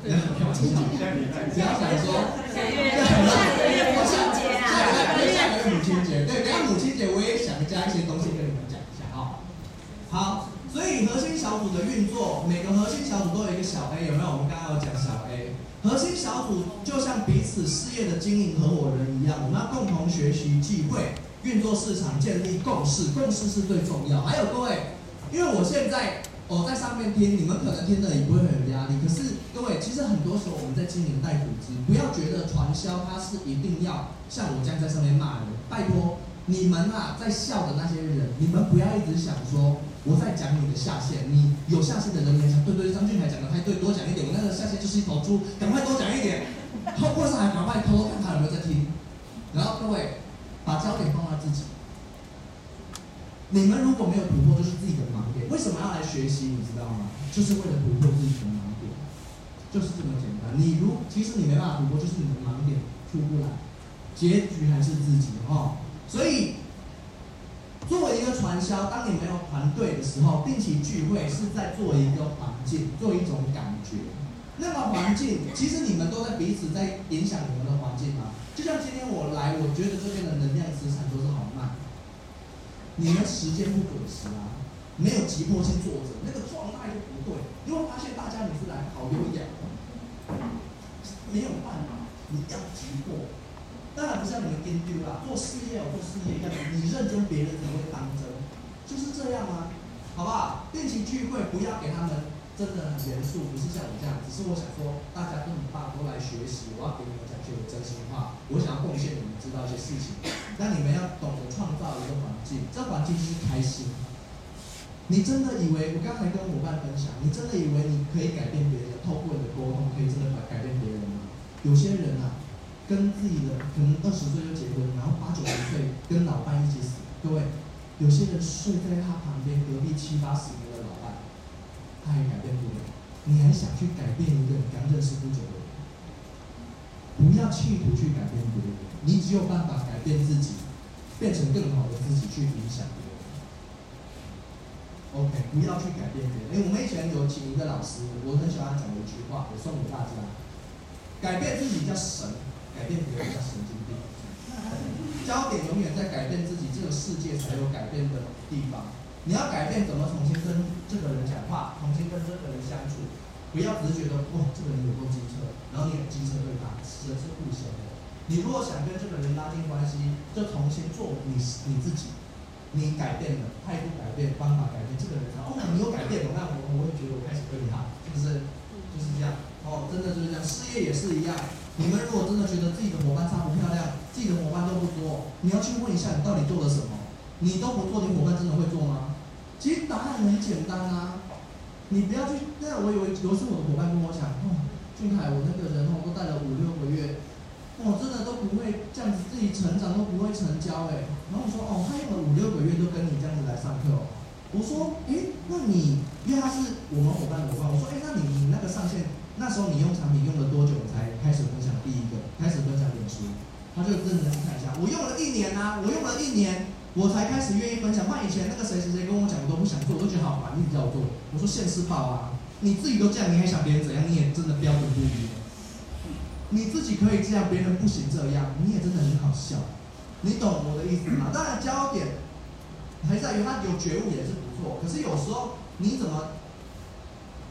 不要开玩笑，不要想说。母亲节啊！下个月母亲节，对，等下母亲节我也想加一些东西跟你们讲一下哈。好，所以核心小组的运作，每个核心小组都有一个小 A，有没有？我们刚刚有讲小 A，核心小组就像彼此事业的经营合伙人一样，我们要共同学习聚会。运作市场，建立共识，共识是最重要。还有各位，因为我现在我在上面听，你们可能听的也不会很有压力。可是各位，其实很多时候我们在经营带组织，不要觉得传销它是一定要像我这样在上面骂人。拜托你们啊，在笑的那些人，你们不要一直想说我在讲你的下线。你有下线的人，你还想对对，张俊凯讲的太对，多讲一点。我那个下线就是一头猪，赶快多讲一点。后或者还赶快偷偷看他有没有在听。然后各位。把焦点放在自己。你们如果没有突破，就是自己的盲点。为什么要来学习？你知道吗？就是为了突破自己的盲点。就是这么简单。你如其实你没办法突破，就是你的盲点出不来，结局还是自己哦。所以，作为一个传销，当你没有团队的时候，定期聚会是在做一个环境，做一种感觉。那个环境，其实你们都在彼此在影响你们的环境嘛。就像今天我来，我觉得这边的能量磁场都是好慢，你们时间不准时啊，没有急迫性坐着，那个状态就不对。你会发现大家你是来好优雅，没有办法，你要急迫。当然不像你们跟丢啦，做事业有做事业一样，你认真，别人才会当真，就是这样啊，好不好？定期聚会不要给他们真的很严肃，不是像我这样，只是我想说，大家跟你爸，都来学习，我要给你们讲些真心话，我想要贡献你们知道一些事情，那你们要懂得创造一个环境，这环境就是开心。你真的以为我刚才跟伙伴分享，你真的以为你可以改变别人，透过你的沟通可以真的改改变别人吗？有些人啊。跟自己的可能二十岁就结婚，然后八九十岁跟老伴一起死。各位，有些人睡在他旁边隔壁七八十，他也改变不了。你还想去改变一个你刚认识不久的人？不要企图去改变别人，你只有办法改变自己，变成更好的自己去影响别人。OK，不要去改变别人。哎，我们以前有请一个老师，我很喜欢讲一句话，我送给大家：改变自己叫神。改变别人叫神经病，焦点永远在改变自己，这个世界才有改变的地方。你要改变，怎么重新跟这个人讲话，重新跟这个人相处，不要只是觉得哇，这个人有够机车，然后你很机车对他，人是互相的。你如果想跟这个人拉近关系，就重新做你你自己，你改变了，态度改变，方法改变，这个人哦，你有改变，那我我会觉得我开始对你好，是不是？就是这样。哦，真的就是这样，事业也是一样。你们如果真的觉得自己的伙伴差不漂亮，自己的伙伴都不多，你要去问一下，你到底做了什么？你都不做，你伙伴真的会做吗？其实答案很简单啊，你不要去。那我以为有一次我的伙伴跟我讲，哦，俊凯，我那个人哦，都带了五六个月，哦，真的都不会这样子，自己成长都不会成交哎。然后我说，哦，他用了五六个月都跟你这样子来上课哦。我说，诶，那你因为他是我们伙伴的伙伴，我说，诶，那你你那个上线。那时候你用产品用了多久才开始分享第一个？开始分享脸书，他就认真看一下。我用了一年啊，我用了一年，我才开始愿意分享。那以前那个谁谁谁跟我讲，我都不想做，我都觉得好烦，一直叫我做。我说现世报啊，你自己都这样，你还想别人怎样？你也真的标准不一样。你自己可以这样，别人不行这样，你也真的很好笑。你懂我的意思吗？当然焦点还在于他有觉悟也是不错，可是有时候你怎么？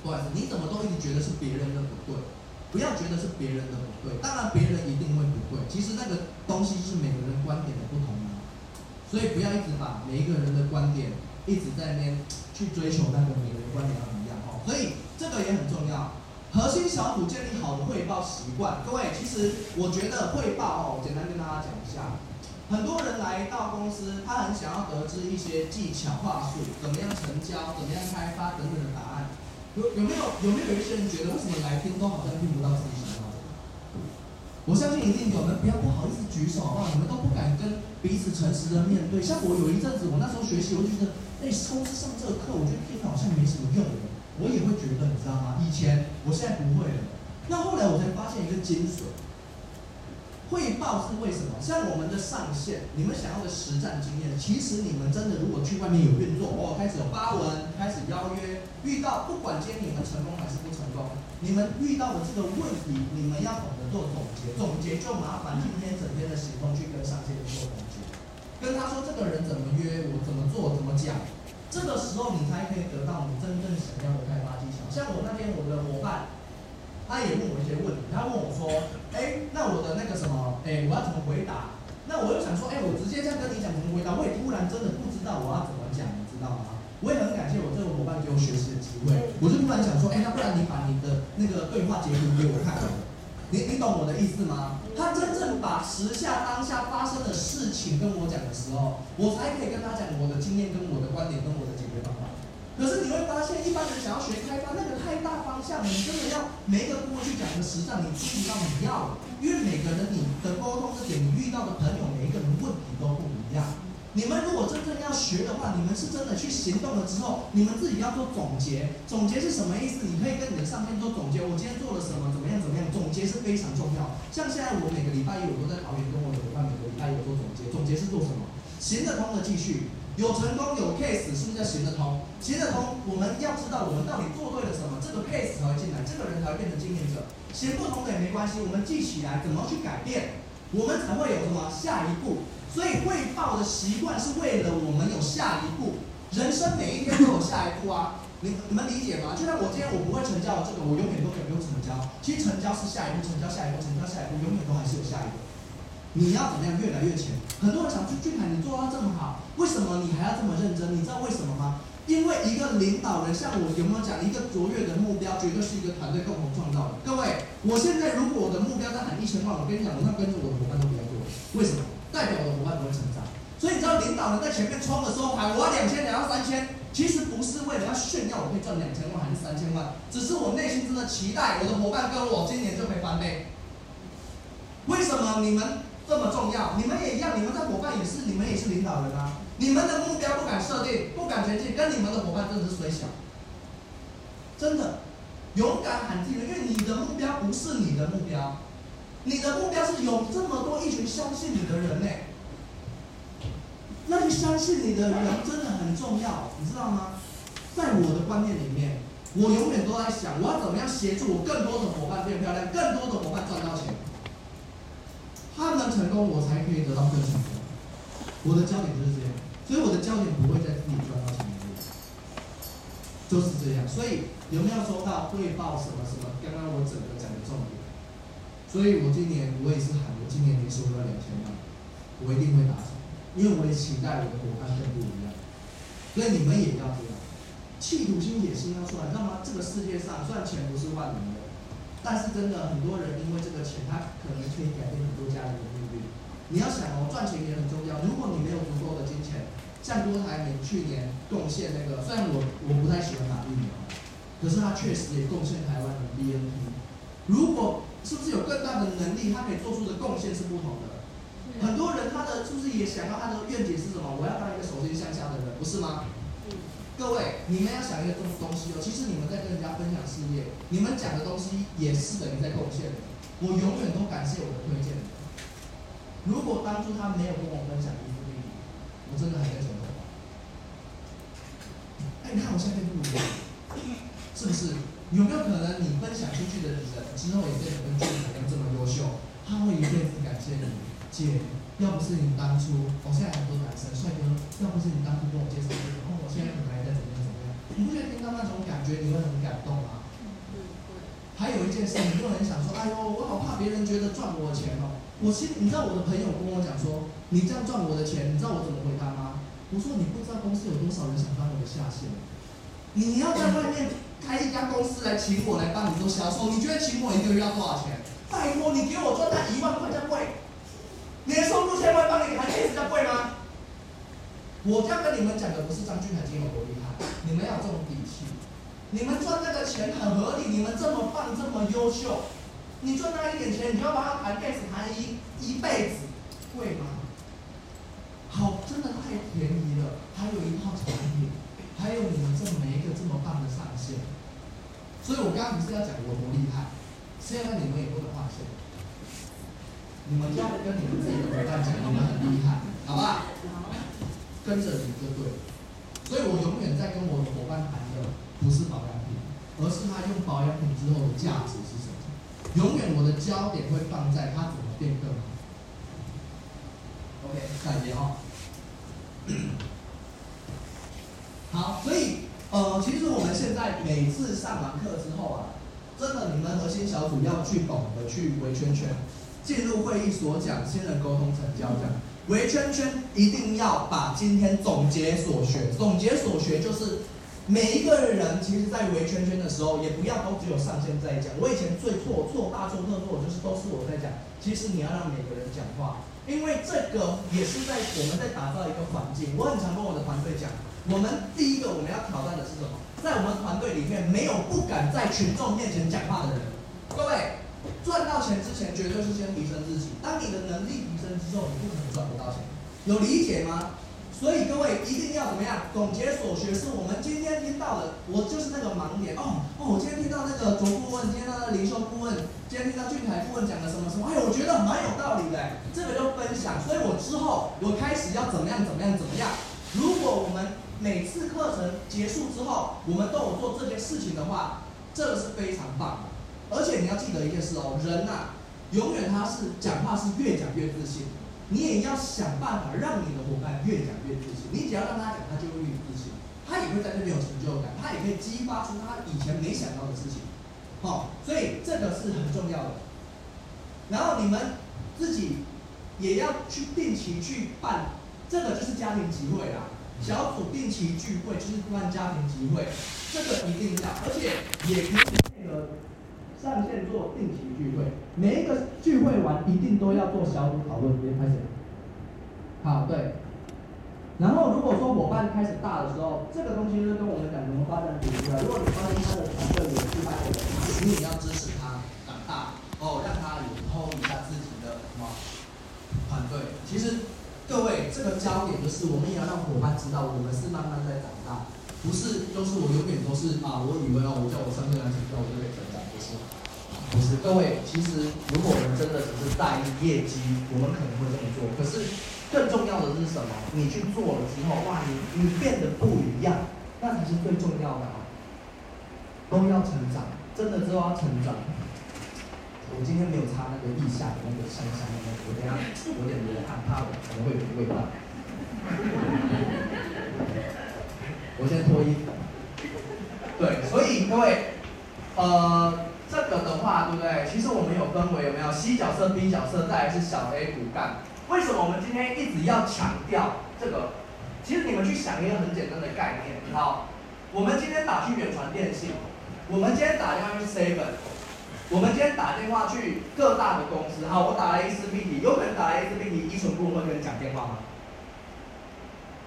不好意思，你怎么都一直觉得是别人的不对？不要觉得是别人的不对，当然别人一定会不对。其实那个东西是每个人观点的不同，所以不要一直把每一个人的观点一直在那边去追求那个每个人观点要一样哦。所以这个也很重要。核心小组建立好的汇报习惯，各位，其实我觉得汇报哦，我简单跟大家讲一下，很多人来到公司，他很想要得知一些技巧话术，怎么样成交，怎么样开发等等的答案。有有没有有没有一些人觉得为什么来听都好像听不到自己想要的？我相信一定有人不要不好意思举手好不好？你们都不敢跟彼此诚实的面对。像我有一阵子，我那时候学习，我就觉得，哎，公司上这个课，我觉得听好像没什么用，我也会觉得，你知道吗？以前我现在不会了，那后来我才发现一个精髓。汇报是为什么？像我们的上线，你们想要的实战经验，其实你们真的如果去外面有运作，哦，开始有发文，开始邀约，遇到不管今天你们成功还是不成功，你们遇到的这个问题，你们要懂得做总结，总结就麻烦今天整天的行动去跟上线做总结，跟他说这个人怎么约，我怎么做，怎么讲，这个时候你才可以得到你真正想要的开发技巧。像我那天我的伙伴。他也问我一些问题，他问我说：“哎，那我的那个什么，哎，我要怎么回答？”那我又想说：“哎，我直接这样跟你讲怎么回答，我也突然真的不知道我要怎么讲，你知道吗？”我也很感谢我这个伙伴给我学习的机会，我就突然想说：“哎，那不然你把你的那个对话截图给我看，你你懂我的意思吗？”他真正把时下当下发生的事情跟我讲的时候，我才可以跟他讲我的经验、跟我的观点、跟我的解决方法。可是你会发现，一般人想要学开发，那个太大方向，你真的要每一个过去讲的实战，你听不到你要，因为每个人你的沟通的点，你遇到的朋友，每一个人问题都不一样。你们如果真正要学的话，你们是真的去行动了之后，你们自己要做总结。总结是什么意思？你可以跟你的上天做总结。我今天做了什么？怎么样？怎么样？总结是非常重要。像现在我每个礼拜一我都在桃园跟我的伙伴每个礼拜一我做总结。总结是做什么？行得通的继续，有成功有 case，是不是叫行得通？行得通，我们要知道我们到底做对了什么，这个 case 才会进来，这个人才会变成经验者。行不通的也没关系，我们记起来怎么去改变，我们才会有什么下一步。所以汇报的习惯是为了我们有下一步，人生每一天都有下一步啊！你你们理解吗？就像我今天我不会成交，这个我永远都可以不用成交。其实成交是下一步，成交下一步，成交下一步，永远都还是有下一步。你要怎么样越来越强？很多人想去俊凯，你做到这么好，为什么你还要这么认真？你知道为什么吗？因为一个领导人，像我有没有讲，一个卓越的目标，绝对是一个团队共同创造的。各位，我现在如果我的目标在喊一千万，我跟你讲，我那跟着我的伙伴都不要做，为什么？代表我的伙伴不会成长，所以你知道领导人在前面冲的时候喊我要两千，两要三千，其实不是为了要炫耀我可以赚两千万还是三千万，只是我内心真的期待我的伙伴跟我今年就可以翻倍。为什么你们这么重要？你们也一样，你们的伙伴也是，你们也是领导人啊。你们的目标不敢设定，不敢前进，跟你们的伙伴真的是衰小。真的，勇敢喊进来，因为你的目标不是你的目标。你的目标是有这么多一群相信你的人呢，那你相信你的人真的很重要，你知道吗？在我的观念里面，我永远都在想，我要怎么样协助我更多的伙伴变漂亮，更多的伙伴赚到钱，他们成功，我才可以得到更成功。我的焦点就是这样，所以我的焦点不会在自己赚到钱里面，就是这样。所以有没有说到汇报什么什么？刚刚我整个讲的重点。所以我今年我也是喊，我今年年收入要两千万，我一定会达成，因为我也期待我的伙伴更不一样。所以你们也要这样，企图心、野心要出来，知道吗？这个世界上赚钱不是万能的，但是真的很多人因为这个钱，他可能可以改变很多家人的命运。你要想哦，赚钱也很重要。如果你没有足够的金钱，像郭台铭去年贡献那个，虽然我我不太喜欢打疫苗，可是他确实也贡献台湾的 BNT。如果是不是有更大的能力，他可以做出的贡献是不同的。很多人他的是不是也想要他的愿景是什么？我要当一个手心向下的人，不是吗？各位，你们要想一个东东西哦。其实你们在跟人家分享事业，你们讲的东西也是等于在贡献的。我永远都感谢我的推荐人。如果当初他没有跟我分享伊芙丽，我真的还在走。哎，你看我现在不一样，是不是？有没有可能你分享出去的人之后也变得跟俊凯一样这么优秀？他会一辈子感谢你，姐，要不是你当初，我现在很多男生，帅哥，要不是你当初跟我介绍，然后我现在可能还在怎么样怎么样？你不觉得听到那种感觉你会很感动吗？还有一件事，很多人想说，哎呦，我好怕别人觉得赚我的钱哦。我其实你知道我的朋友跟我讲说，你这样赚我的钱，你知道我怎么回答吗？我说你不知道公司有多少人想当我的下线，你要在外面。开一家公司来请我来帮你做销售，你觉得请我一个月要多少钱？拜托，你给我赚那一万块钱贵？年收入千万，帮你还可以这样贵吗？我这样跟你们讲的不是张俊凯今天有多厉害，你们要有这种底气。你们赚那个钱很合理，你们这么棒，这么优秀，你赚那一点钱，你就要帮他谈 case 谈一一辈子，贵吗？好，真的太便宜了，还有一套产品。还有你们这么一个这么棒的上线，所以我刚刚不是要讲我多厉害，现在你们也不能放弃，你们要跟你们自己的伙伴讲，你们很厉害，好吧？跟着你就对了。所以我永远在跟我的伙伴谈的不是保养品，而是他用保养品之后的价值是什么？永远我的焦点会放在他怎么变更好。OK，下一页哦。好，所以呃，其实我们现在每次上完课之后啊，真的，你们核心小组要去懂得去围圈圈，进入会议所讲新人沟通成交讲围圈圈，一定要把今天总结所学，总结所学就是每一个人其实，在围圈圈的时候，也不要都只有上线在讲。我以前最错错大错特错，就是都是我在讲。其实你要让每个人讲话，因为这个也是在我们在打造一个环境。我很常跟我的团队讲。我们第一个我们要挑战的是什么？在我们团队里面，没有不敢在群众面前讲话的人。各位，赚到钱之前，绝对是先提升自己。当你的能力提升之后，你不可能赚不到钱。有理解吗？所以各位一定要怎么样？总结所学，是我们今天听到的。我就是那个盲点哦哦，我今天听到那个卓顾问，今天那个零售顾问，今天听到俊凯顾问讲的什么什么，哎，我觉得蛮有道理的。这个就分享，所以我之后我开始要怎么样怎么样怎么样。如果我们每次课程结束之后，我们都有做这件事情的话，这个是非常棒的。而且你要记得一件事哦，人呐、啊，永远他是讲话是越讲越自信。你也要想办法让你的伙伴越讲越自信。你只要让他讲，他就会越自信，他也会在这边有成就感，他也可以激发出他以前没想到的事情。好、哦，所以这个是很重要的。然后你们自己也要去定期去办，这个就是家庭集会啦。小组定期聚会就是办家庭集会，这个一定要，而且也可以配合上线做定期聚会。每一个聚会完，一定都要做小组讨论，别开始。好，对。然后如果说伙伴开始大的时候，这个东西就是跟我们讲怎么发展组织啊。如果你发现他的团队有失败的人，你也要支持他长大哦，让他以后一下自己的什么团队。其实各位，这个焦点就是我们也要让伙伴知道，我们是慢慢在长大，不是就是我永远都是啊，我以为哦，我叫我身边来成交，我就可以成长，不是。不是，各位，其实如果我们真的只是在意业绩，我们可能会这么做。可是更重要的是什么？你去做了之后，哇，你你变得不一样，那才是最重要的啊！都要成长，真的都要成长。我今天没有擦那个腋下的那个香香的那个，我等下有点流汗，怕我可能会有味道。我先脱衣服。对，所以各位，呃。这个的话，对不对？其实我们有分为有没有 C 角色、B 角色，再来是小 A 骨干。为什么我们今天一直要强调这个？其实你们去想一个很简单的概念，好，我们今天打去远传电信，我们今天打电话去 Seven，我们今天打电话去各大的公司，好，我打了 A 四 B 底，有可能打了 A 四 B 底，依存部会跟你讲电话吗？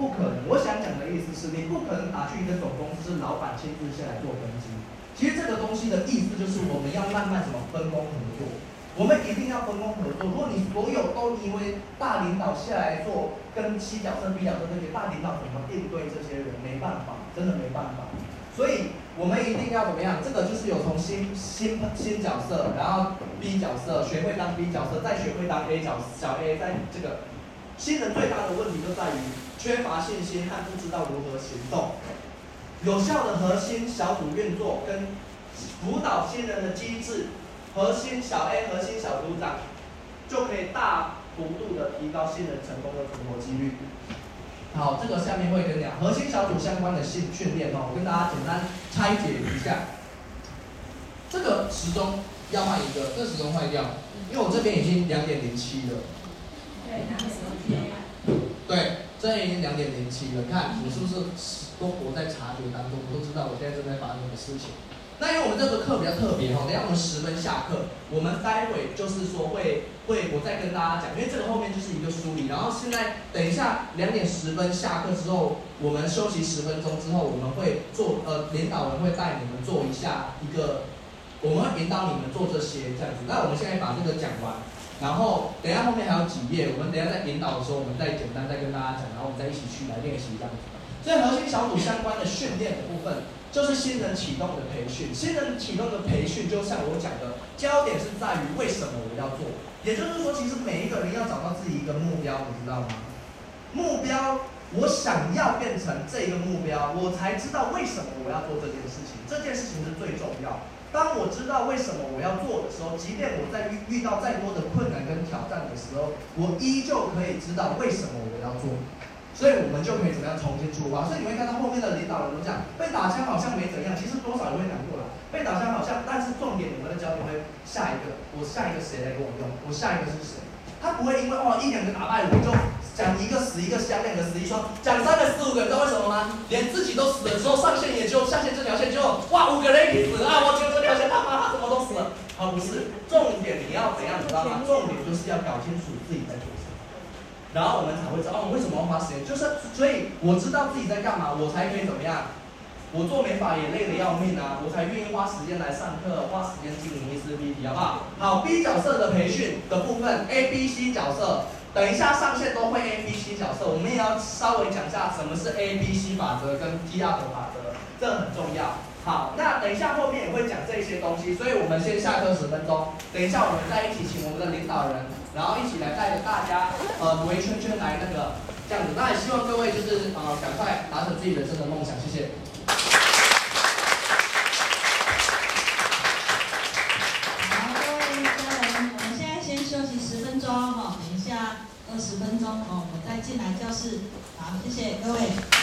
不可能。我想讲的意思是你不可能打去一个总公司，老板亲自下来做分析。其实这个东西的意思就是我们要慢慢什么分工合作，我们一定要分工合作。如果你所有都因为大领导下来做跟七角色、B 角色这些大领导怎么应对这些人，没办法，真的没办法。所以我们一定要怎么样？这个就是有从新新新角色，然后 B 角色学会当 B 角色，再学会当 A 角小 A，在这个新人最大的问题就在于缺乏信心和不知道如何行动。有效的核心小组运作跟辅导新人的机制，核心小 A、核心小组长，就可以大幅度的提高新人成功的存活几率。好，这个下面会跟你讲核心小组相关的训训练哦，我跟大家简单拆解一下。这个时钟要换一个，这个时钟坏掉，因为我这边已经两点零七了。对，对这已经两点零七了，看你是不是？都活在察觉当中，都知道我现在正在发生什么事情。那因为我们这个课比较特别哈，等下我们十分下课，我们待会就是说会会我再跟大家讲，因为这个后面就是一个梳理。然后现在等一下两点十分下课之后，我们休息十分钟之后，我们会做呃领导人会带你们做一下一个，我们会引导你们做这些这样子。那我们现在把这个讲完，然后等下后面还有几页，我们等下在引导的时候，我们再简单再跟大家讲，然后我们再一起去来练习这样子。所以核心小组相关的训练的部分，就是新人启动的培训。新人启动的培训，就像我讲的，焦点是在于为什么我要做。也就是说，其实每一个人要找到自己一个目标，你知道吗？目标，我想要变成这个目标，我才知道为什么我要做这件事情。这件事情是最重要。当我知道为什么我要做的时候，即便我在遇遇到再多的困难跟挑战的时候，我依旧可以知道为什么我要做。所以我们就可以怎么样重新出发？所以你会看到后面的领导人都讲，被打枪好像没怎样，其实多少人会难过了。被打枪好像，但是重点我们的焦点会下一个，我下一个谁来给我用？我下一个是谁？他不会因为哦一两个打败我就讲一个死一个香，两个死一双，讲三个四五个，你知道为什么吗？连自己都死了之后，上线也就下线这条线就哇五个人一起死啊！我觉得这条线他妈他怎么都死了？啊不是，重点你要怎样，你知道吗？重点就是要搞清楚自己在做。然后我们才会知道哦，为什么要花时间？就是所以我知道自己在干嘛，我才可以怎么样？我做美发也累得要命啊，我才愿意花时间来上课，花时间经营 104BT，好不好？好，B 角色的培训的部分，A、B、C 角色，等一下上线都会 A、B、C 角色，我们也要稍微讲一下什么是 A B C 法则跟 T R 的法则，这很重要。好，那等一下后面也会讲这些东西，所以我们先下课十分钟，等一下我们再一起请我们的领导人，然后一起来带着大家呃围圈圈来那个这样子。那也希望各位就是呃赶快达成自己人生的梦想，谢谢。好，各位家人，我们现在先休息十分钟哈，等一下二十分钟哦，我们再进来教室。好，谢谢各位。